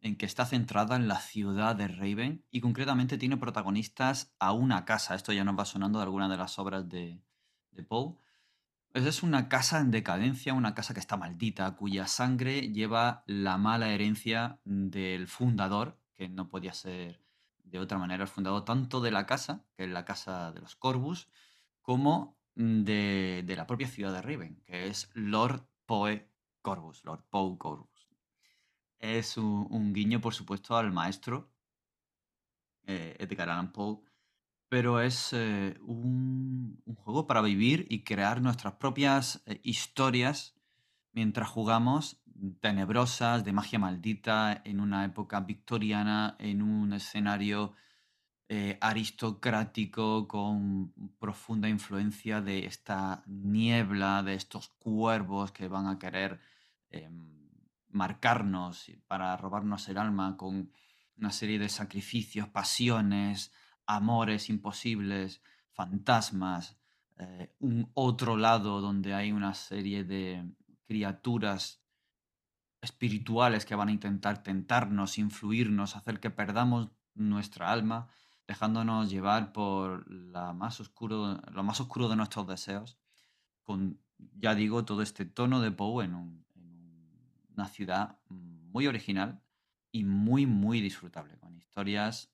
en que está centrada en la ciudad de Raven y concretamente tiene protagonistas a una casa. Esto ya nos va sonando de alguna de las obras de, de Poe. Pues es una casa en decadencia, una casa que está maldita, cuya sangre lleva la mala herencia del fundador, que no podía ser de otra manera el fundador tanto de la casa, que es la casa de los Corvus, como Mm, de, la propia ciudad de Riven, que es Lord Poe Corvus, Lord Poe Corvus. Es un, guiño, por supuesto, al maestro eh, Edgar Allan Poe, pero es eh, un, juego para vivir y crear nuestras propias eh, historias mientras jugamos tenebrosas, de magia maldita, en una época victoriana, en un escenario aristocrático con profunda influencia de esta niebla, de estos cuervos que van a querer em, marcarnos para robarnos el alma con una serie de sacrificios, pasiones, amores imposibles, fantasmas, eh, un otro lado donde hay una serie de criaturas espirituales que van a intentar tentarnos, influirnos, hacer que perdamos nuestra alma dejándonos llevar por lo más oscuro de nuestros deseos, con, ya digo, todo este tono de Poe en, una ciudad muy original y muy, muy disfrutable, con historias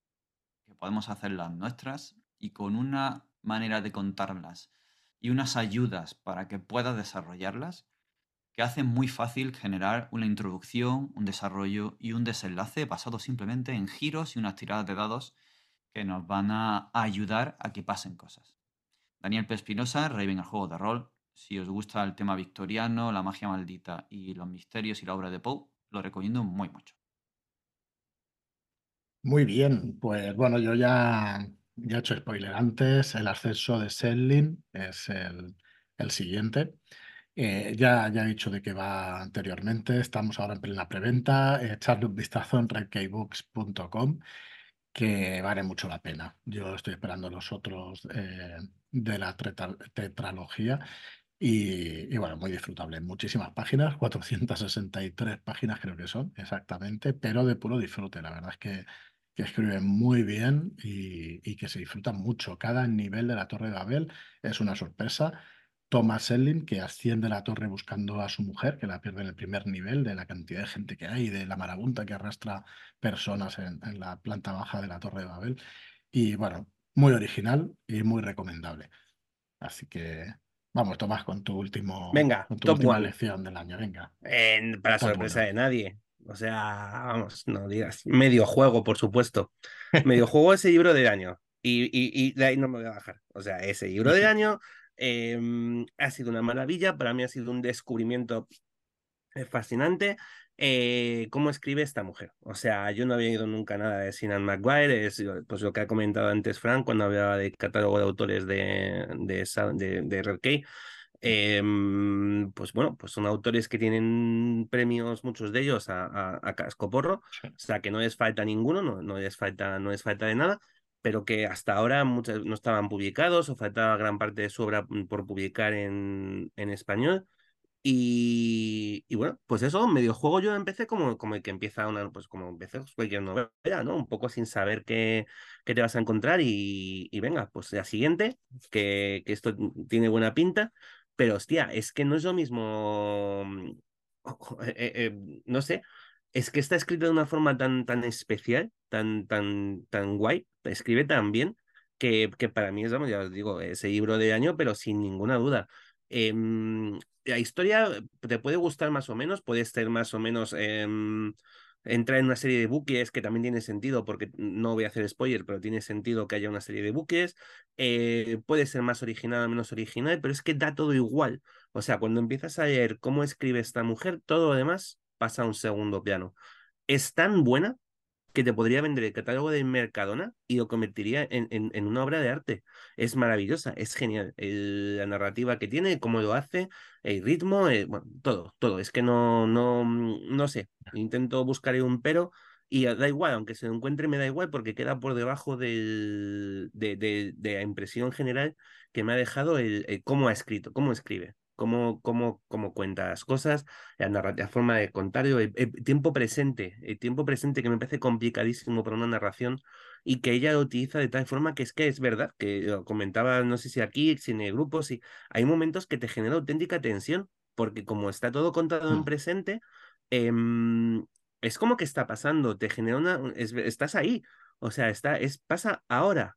que podemos hacer las nuestras y con una manera de contarlas y unas ayudas para que puedas desarrollarlas que hacen muy fácil generar una introducción, un desarrollo y un desenlace basado simplemente en giros y unas tiradas de dados que nos van a ayudar a que pasen cosas. Daniel Pespinosa, Raven el juego de rol. Si os gusta el tema victoriano, la magia maldita y los misterios y la obra de Poe, lo recomiendo muy mucho. Muy bien, pues bueno, yo ya, ya he hecho spoiler antes. El ascenso de Selling es el, siguiente. Eh, ya, ya he dicho de qué va anteriormente. Estamos ahora en plena preventa. echarle un vistazo en que vale mucho la pena. Yo estoy esperando los otros eh, de la tetralogía y, bueno, muy disfrutable. Muchísimas páginas, 463 páginas creo que son exactamente, pero de puro disfrute. La verdad es que, que escriben muy bien y, y que se disfruta mucho. Cada nivel de la Torre de Babel es una sorpresa Thomas Selling, que asciende la torre buscando a su mujer, que la pierde en el primer nivel, de la cantidad de gente que hay, de la marabunta que arrastra personas en, la planta baja de la Torre de Babel. Y bueno, muy original y muy recomendable. Así que vamos, Tomás, con tu último Venga, última lección del año. Venga. para sorpresa de nadie. O sea, vamos, no digas. Medio juego, por supuesto. Medio juego ese libro del año. Y, y, y, de ahí no me voy a bajar. O sea, ese libro del año eh, ha sido una maravilla. Para mí ha sido un descubrimiento fascinante. Eh, cómo escribe esta mujer. O sea, yo no había ido nunca nada de Sinan McGuire, es pues, lo que ha comentado antes Frank cuando hablaba de catálogo de autores de, de, de, de Red Key. Em, pues bueno, pues son autores que tienen premios, muchos de ellos, a, a, cascoporro, o sea que no les falta ninguno, no, no, les falta, no les falta de nada, pero que hasta ahora muchas no estaban publicados o faltaba gran parte de su obra mm, por publicar en, en español. Y, bueno, pues eso, medio juego yo empecé como, como el que empieza una, pues como empecé cualquier novela, ¿no? Un poco sin saber qué, qué te vas a encontrar y, y venga, pues la siguiente, que, que, esto tiene buena pinta, pero hostia, es que no es lo mismo, mm, eh, eh, eh, no sé, es que está escrito de una forma tan, tan especial, tan, tan, tan guay, escribe tan bien, que, que para mí es, ya os digo, ese libro de año, pero sin ninguna duda. Eh, la historia te puede gustar más o menos, puede ser más o menos eh, entrar en una serie de buques que también tiene sentido, porque no voy a hacer spoiler, pero tiene sentido que haya una serie de buques. Eh, puede ser más original o menos original, pero es que da todo igual. O sea, cuando empiezas a leer cómo escribe esta mujer, todo lo demás pasa a un segundo plano. Es tan buena que te podría vender el catálogo de Mercadona y lo convertiría en, en, una obra de arte. Es maravillosa, es genial. La narrativa que tiene, cómo lo hace, el ritmo, el, bueno, todo, todo. Es que no, no, no sé. Intento buscar un pero y da igual, aunque se lo encuentre, me da igual porque queda por debajo del, de, de, la impresión general que me ha dejado el cómo ha escrito, cómo escribe cómo, cómo, cómo cuenta las cosas, la, narrativa, forma de contar, el, el, tiempo presente, el tiempo presente que me parece complicadísimo para una narración y que ella lo utiliza de tal forma que es que es verdad, que lo comentaba, no sé si aquí, si en el grupo, si hay momentos que te genera auténtica tensión, porque como está todo contado en presente, eh, es como que está pasando, te genera una, es, estás ahí, o sea, está, es, pasa ahora,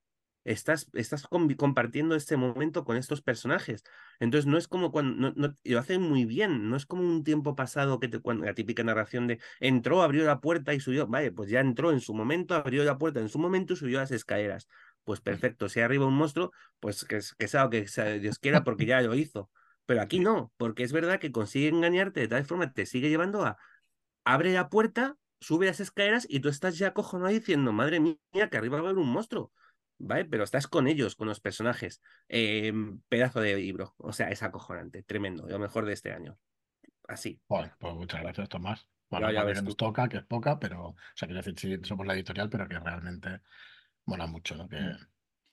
estás, estás compartiendo este momento con estos personajes. Entonces no es como cuando, no, no, lo hace muy bien, no es como un tiempo pasado que te, cuando, la típica narración de entró, abrió la puerta y subió, vale, pues ya entró en su momento, abrió la puerta en su momento y subió las escaleras. Pues perfecto, si arriba un monstruo, pues que, que sea que sea, Dios quiera porque ya lo hizo. Pero aquí no, porque es verdad que consigue engañarte de tal forma, te sigue llevando a abre la puerta, sube las escaleras y tú estás ya cojonado diciendo, madre mía, que arriba va a haber un monstruo. ¿Vale? Pero estás con ellos, con los personajes. Eh, pedazo de libro. O sea, es acojonante, tremendo, lo mejor de este año. Así. Bueno, pues muchas gracias, Tomás. Bueno, ya, ya que nos toca, que es poca, pero, o sea, quiero decir, sí, somos la editorial, pero que realmente mola mucho, ¿no? Que,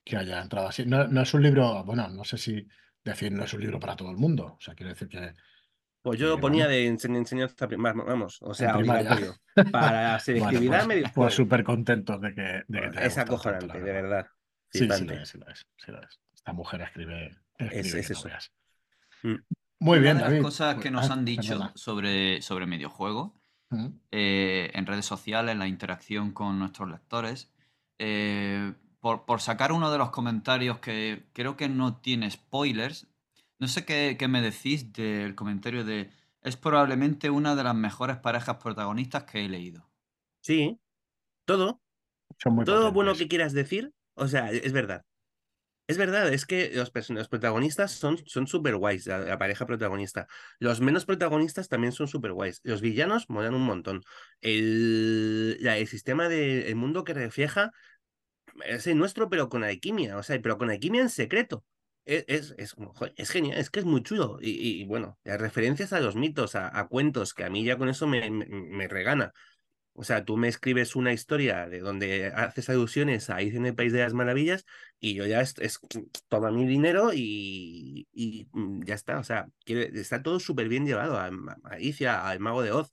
que haya entrado así. No, no, es un libro, bueno, no sé si decir no es un libro para todo el mundo. O sea, quiero decir que. Pues yo lo ponía de enseñanza primaria, vamos, o sea, obligatorio. Para selectividad bueno, pues, pues súper contentos de que, de que te Es acojonante, de verdad. Sí, sí, sí, lo es, sí, lo es, sí, lo es. Esta mujer escribe. escribe es, es eso. Mm. Muy bien, Una de las David. cosas que nos Ah, han dicho perdona. sobre, sobre Mediojuego Mm. eh, en redes sociales, la interacción con nuestros lectores, eh, por, por sacar uno de los comentarios que creo que no tiene spoilers, no sé qué, qué me decís del comentario de es probablemente una de las mejores parejas protagonistas que he leído. Sí, todo. Son muy todo bueno potentes. que quieras decir, o sea, es verdad. Es verdad, es que los, los protagonistas son súper guays, la, pareja protagonista. Los menos protagonistas también son súper guays. Los villanos molan un montón. El, el sistema del de, mundo que refleja es el nuestro, pero con alquimia, o sea, pero con alquimia en secreto. Es, es, es, genial, es que es muy chulo. Y, bueno, las referencias a los mitos, a, cuentos, que a mí ya con eso me, me regana. O sea, tú me escribes una historia de donde haces alusiones a Alicia en el País de las Maravillas y yo ya es, es toma mi dinero y, y, ya está. O sea, quiere, está todo súper bien llevado a, a Alicia, al Mago de Oz.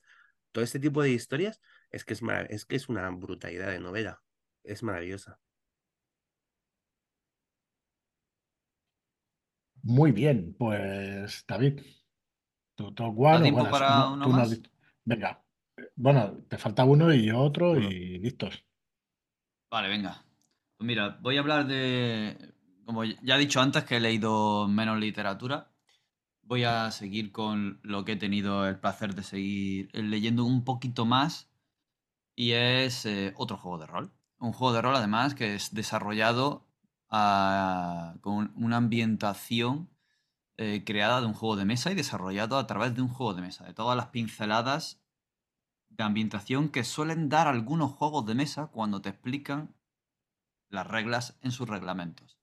Todo este tipo de historias es que es, es que es una brutalidad de novela. Es maravillosa. Muy bien, pues David, tu bueno, para no, uno tú más? No, venga, bueno, te falta uno y otro y listos. Vale, venga. Pues mira, voy a hablar de. Como ya he dicho antes, que he leído menos literatura. voy a seguir con lo que he tenido el placer de seguir leyendo un poquito más y es eh, otro juego de rol. Un juego de rol además que es desarrollado ah, con una ambientación eh, creada de un juego de mesa y desarrollado a través de un juego de mesa. De todas las pinceladas de ambientación que suelen dar algunos juegos de mesa cuando te explican las reglas en sus reglamentos.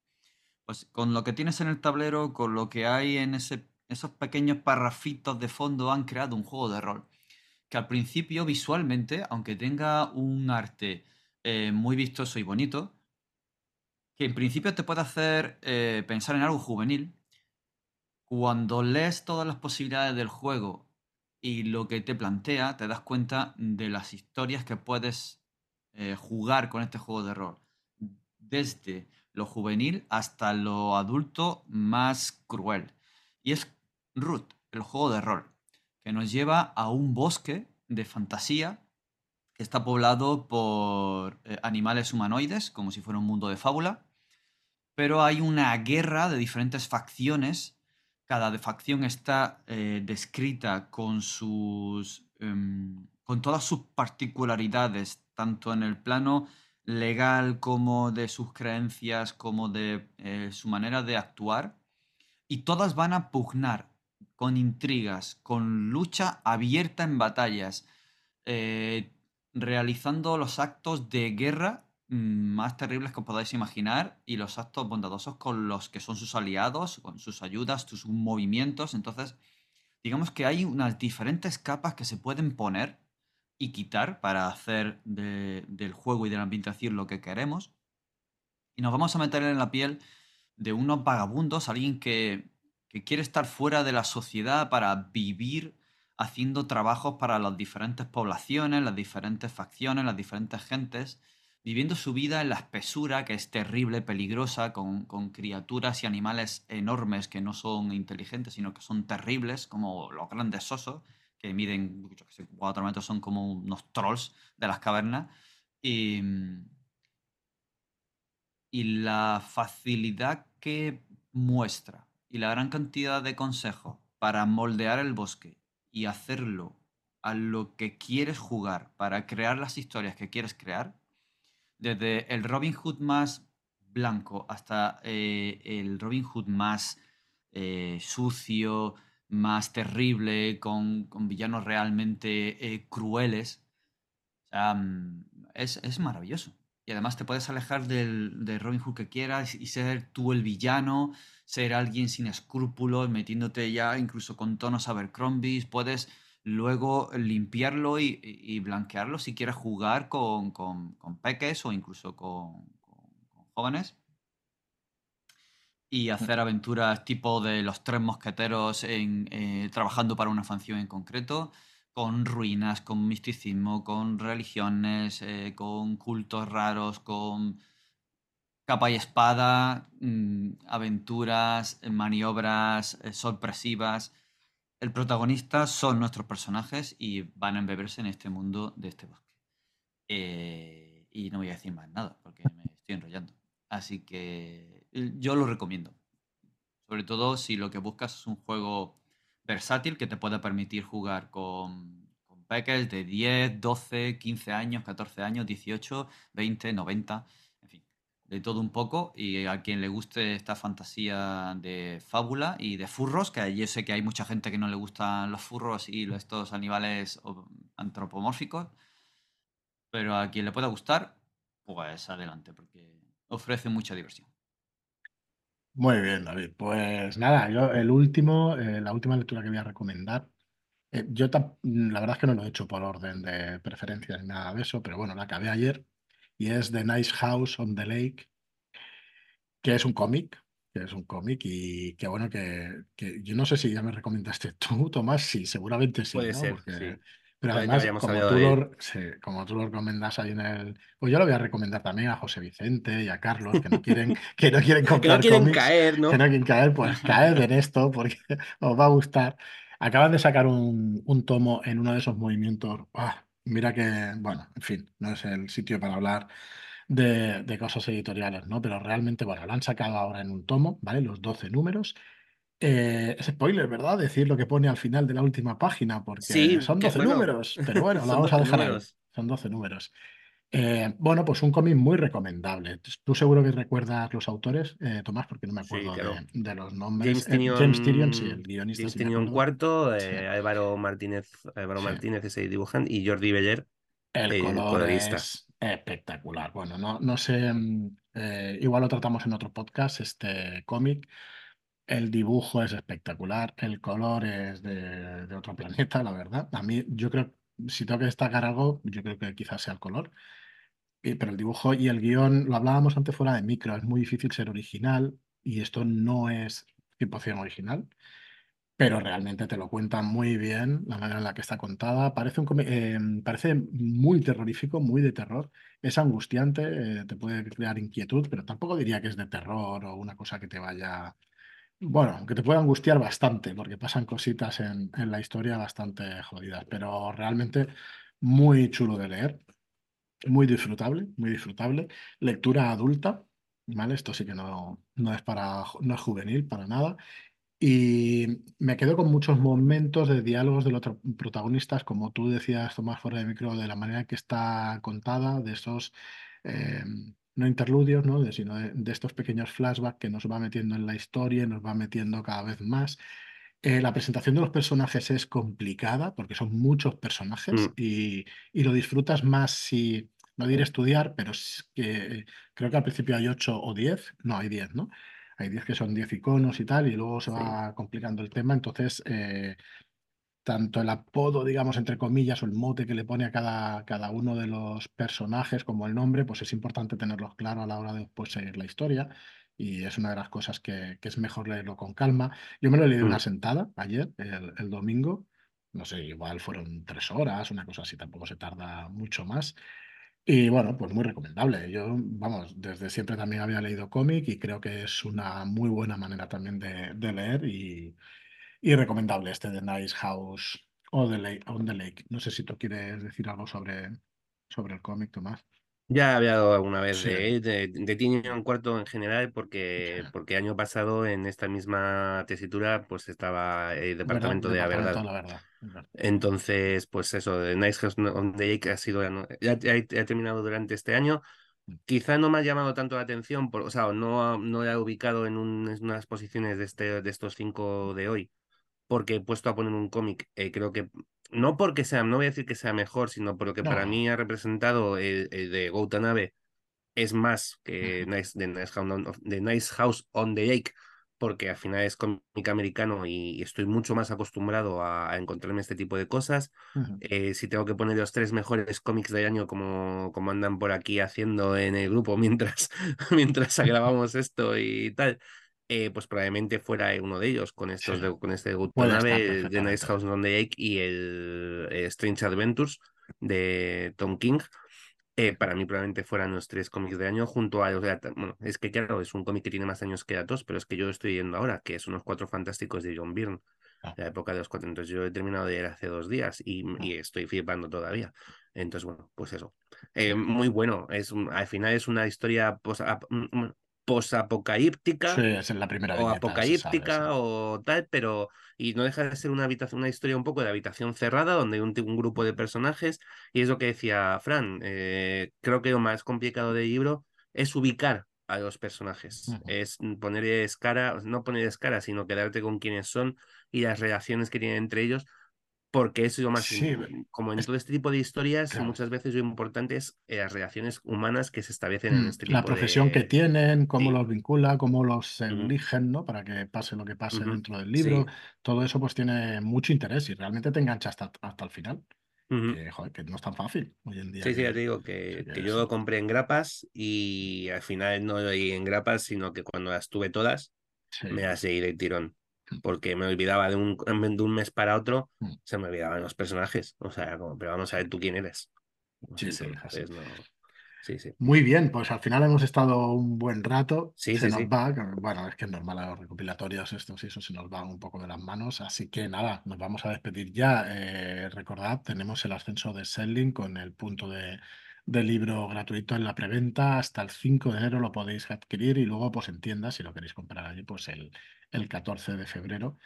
Pues con lo que tienes en el tablero, con lo que hay en esos pequeños parrafitos de fondo, han creado un juego de rol que al principio visualmente, aunque tenga un arte eh, muy vistoso y bonito, que en principio te puede hacer eh, pensar en algo juvenil, cuando lees todas las posibilidades del juego y lo que te plantea, te das cuenta de las historias que puedes eh, jugar con este juego de rol. Desde lo juvenil hasta lo adulto más cruel. Y es Root, el juego de rol, que nos lleva a un bosque de fantasía que está poblado por eh, animales humanoides, como si fuera un mundo de fábula. Pero hay una guerra de diferentes facciones cada facción está eh, descrita con sus. Em, con todas sus particularidades, tanto en el plano legal como de sus creencias, como de eh, su manera de actuar. Y todas van a pugnar con intrigas, con lucha abierta en batallas, eh, realizando los actos de guerra más terribles que os podáis imaginar y los actos bondadosos con los que son sus aliados, con sus ayudas, sus movimientos. Entonces, digamos que hay unas diferentes capas que se pueden poner y quitar para hacer del juego y de la ambientación lo que queremos. Y nos vamos a meter en la piel de unos vagabundos, alguien que, que quiere estar fuera de la sociedad para vivir haciendo trabajos para las diferentes poblaciones, las diferentes facciones, las diferentes gentes viviendo su vida en la espesura, que es terrible, peligrosa, con, criaturas y animales enormes que no son inteligentes, sino que son terribles, como los grandes osos, que miden cuatro metros, son como unos trolls de las cavernas. Y la facilidad que muestra y la gran cantidad de consejos para moldear el bosque y hacerlo a lo que quieres jugar, para crear las historias que quieres crear, desde el Robin Hood más blanco hasta eh, el Robin Hood más eh, sucio, más terrible, con, villanos realmente eh, crueles. Mm, es, maravilloso. Y además te puedes alejar del, del, Robin Hood que quieras y ser tú el villano, ser alguien sin escrúpulos, metiéndote ya incluso con tonos Abercrombie. Puedes luego limpiarlo y, blanquearlo si quieres jugar con, peques o incluso con, jóvenes. Y hacer aventuras tipo de los tres mosqueteros en, eh, trabajando para una facción en concreto, con ruinas, con misticismo, con religiones, eh, con cultos raros, con capa y espada, mm, aventuras, maniobras eh, sorpresivas el protagonista son nuestros personajes y van a embeberse en este mundo de este bosque. Eh, y no voy a decir más nada porque me estoy enrollando. Así que eh, yo lo recomiendo. Sobre todo si lo que buscas es un juego versátil que te pueda permitir jugar con, con peques de 10, 12, 15 años, 14 años, 18, 20, 90 de todo un poco y a quien le guste esta fantasía de fábula y de furros, que yo sé que hay mucha gente que no le gustan los furros y estos animales antropomórficos, pero a quien le pueda gustar, pues adelante, porque ofrece mucha diversión. Muy bien, David. Pues nada, yo el último, eh, la última lectura que voy a recomendar, eh, yo la verdad es que no lo he hecho por orden de preferencia ni nada de eso, pero bueno, la acabé ayer y es The Nice House on the Lake, que es un cómic, que es un cómic y que bueno, que, yo no sé si ya me recomendaste tú, Tomás, sí, seguramente sí, Puede ser, sí. Pero además, como tú, lo, como tú, lo, recomendas ahí en el... Pues yo lo voy a recomendar también a José Vicente y a Carlos, que no quieren, que no quieren comprar que no quieren caer, ¿no? Que no quieren caer, pues caed en esto porque os va a gustar. Acaban de sacar un, un tomo en uno de esos movimientos. Ah, Mira que, bueno, en fin, no es el sitio para hablar de, cosas editoriales, ¿no? Pero realmente, bueno, lo han sacado ahora en un tomo, ¿vale? Los 12 números. Eh, es spoiler, ¿verdad? Decir lo que pone al final de la última página, porque Sí, son que 12 bueno, números, pero bueno, lo vamos a 12 dejar ahí. Son 12 números. Eh, bueno, pues un cómic muy recomendable. Tú seguro que recuerdas los autores, eh, Tomás, porque no me Sí, acuerdo claro. de, de los nombres. James Eh, James Tyrion, sí, el guionista, James sí Tynion cuarto, Álvaro Martínez, Álvaro. Martínez ese dibujante y Jordi Beller, El el color colorista. es espectacular. Bueno, no, no sé, mm, igual lo tratamos en otro podcast, este cómic. El dibujo es espectacular, el color es de, de otro planeta, la verdad. A mí, yo creo, si tengo que destacar algo, yo creo que quizás sea el color. Y- pero el dibujo y el guion, lo hablábamos antes fuera de micro, es muy difícil ser original y esto no es 100% original, pero realmente te lo cuentan muy bien la manera en la que está contada. Parece, eh, parece muy terrorífico, muy de terror. Es angustiante, eh, te puede crear inquietud, pero tampoco diría que es de terror o una cosa que te vaya bueno, que te puede angustiar bastante, porque pasan cositas en, en la historia bastante jodidas, pero realmente muy chulo de leer, muy disfrutable, muy disfrutable. Lectura adulta, ¿vale? Esto sí que no, no es para, no es juvenil para nada. Y me quedo con muchos momentos de diálogos de los protagonistas, como tú decías, Tomás, fuera de micro, de la manera que está contada, de esos, eh, no interludios, ¿no? De, sino de, de estos pequeños flashbacks que nos va metiendo en la historia, y nos va metiendo cada vez más. Eh, la presentación de los personajes es complicada porque son muchos personajes Mm, y, y lo disfrutas más si, no diré estudiar, pero que creo que al principio hay 8 o 10, no, hay 10, ¿no? Hay 10 que son 10 iconos y tal, y luego se sí. va complicando el tema. Entonces, eh, tanto el apodo, digamos, entre comillas, o el mote que le pone a cada, cada uno de los personajes, como el nombre, pues es importante tenerlos claro a la hora de después seguir la historia. Y es una de las cosas que, que es mejor leerlo con calma. Yo me lo leí de una Mm. sentada ayer, el, el domingo. No sé, igual fueron tres horas, una cosa así, tampoco se tarda mucho más. Y bueno, pues muy recomendable. Yo, vamos, desde siempre también había leído cómic y creo que es una muy buena manera también de, de leer y, y recomendable este de Nice House o the Lake, on the Lake. No sé si tú quieres decir algo sobre, sobre el cómic, Tomás. Ya había hablado alguna vez Sí, de de, de Tynion cuarto en general, porque, porque año pasado en esta misma tesitura pues estaba el departamento de la verdad. la. Entonces, pues eso, de Nice House on the Lake ha sido, ya, ya ha terminado durante este año. Quizá no me ha llamado tanto la atención, por, o sea, no, no la he ubicado en, un- en unas posiciones de, este, de estos cinco de hoy, porque he puesto a poner un cómic, eh, creo que, no porque sea, no voy a decir que sea mejor, sino porque para No. mí ha representado el, el de Goutanabe es más que Nice, de, nice House on, de Nice House on the Lake, porque al final es cómic americano y, estoy mucho más acostumbrado a, a encontrarme este tipo de cosas. Eh, si tengo que poner los tres mejores cómics del año como, como andan por aquí haciendo en el grupo mientras, mientras grabamos esto y tal, eh, pues probablemente fuera uno de ellos con Sí, estos de, con este estar Gutonave, de Nice. House on the Lake y el eh, Strange Adventures de Tom King eh, para mí probablemente fueran los tres cómics del año junto a... bueno, es que claro, es un cómic que tiene más años que Atos, pero es que yo estoy yendo ahora, que son los Cuatro Fantásticos de John Byrne, Ah, la época de los cuatro. Entonces yo he terminado de leer hace dos días y, ah, y estoy flipando todavía. Entonces, bueno, pues eso. sí. Eh, muy bueno. Es, al final es una historia pos- ap- mm, mm, posapocalíptica Sí, es en la primera o sabe, sí. apocalíptica o tal, pero y no deja de ser una habitación, una historia un poco de habitación cerrada donde hay un, un grupo de personajes y es lo que decía Fran, eh, creo que lo más complicado del libro es ubicar a los personajes, Ujú. es ponerles cara, no ponerles cara, sino quedarte con quiénes son y las relaciones que tienen entre ellos, porque es lo más, Sí, como en todo este tipo de historias, claro. muchas veces lo importante es eh, las relaciones humanas que se establecen en Mm, este La tipo profesión que de... tienen, cómo Sí. los vincula, cómo los eligen, ¿no? Para que pase lo que pase dentro del libro. Sí. Todo eso pues tiene mucho interés y realmente te engancha hasta, hasta el final. Que, joder, que no es tan fácil hoy en día Sí, sí, ya que... te digo que, que que yo lo compré en grapas y al final no lo leí en grapas, sino que cuando las tuve todas me las leí de tirón, porque me olvidaba de un, de un mes para otro, Mm. se me olvidaban los personajes. O sea, como, pero vamos a ver tú quién eres. Sí, sí, no. Sí, sí. Muy bien, pues al final hemos estado un buen rato. Sí, Se sí, nos sí. va, bueno, es que es normal a los recopilatorios estos y eso se nos van un poco de las manos. Así que nada, nos vamos a despedir ya. Eh, recordad, tenemos el ascenso de Selling con el punto de, de libro gratuito en la preventa. Hasta el 5 de enero lo podéis adquirir y luego pues en tiendas, si lo queréis comprar allí, pues el, el 14 de febrero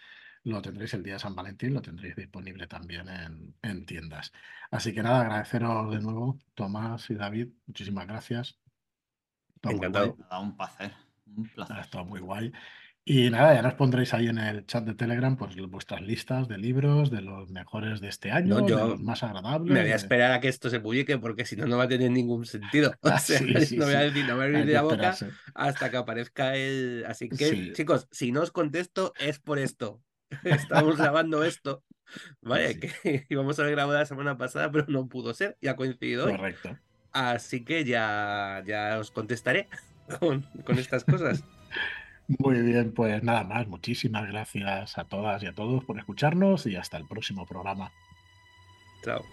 lo tendréis el día de San Valentín, lo tendréis disponible también en, en tiendas. Así que nada, agradeceros de nuevo, Tomás y David, muchísimas gracias. Encantado. un placer. Un placer. Ha estado muy guay. Y nada, ya nos pondréis ahí en el chat de Telegram pues vuestras listas de libros, de los mejores de este año, No, de yo los más agradables. Me voy a de- esperar a que esto se publique porque si no, no va a tener ningún sentido. O Ah, sea, sí, sí, no voy a decir, no voy a abrir la boca hasta que aparezca el. Así que, Sí. chicos, si no os contesto es por esto. Estamos grabando esto. Vale, que íbamos a haber grabado la semana pasada, pero no pudo ser. Ya ha coincidido hoy. Correcto. Así que ya, ya os contestaré con, con estas cosas. Muy bien, pues nada más. Muchísimas gracias a todas y a todos por escucharnos y hasta el próximo programa. Chao.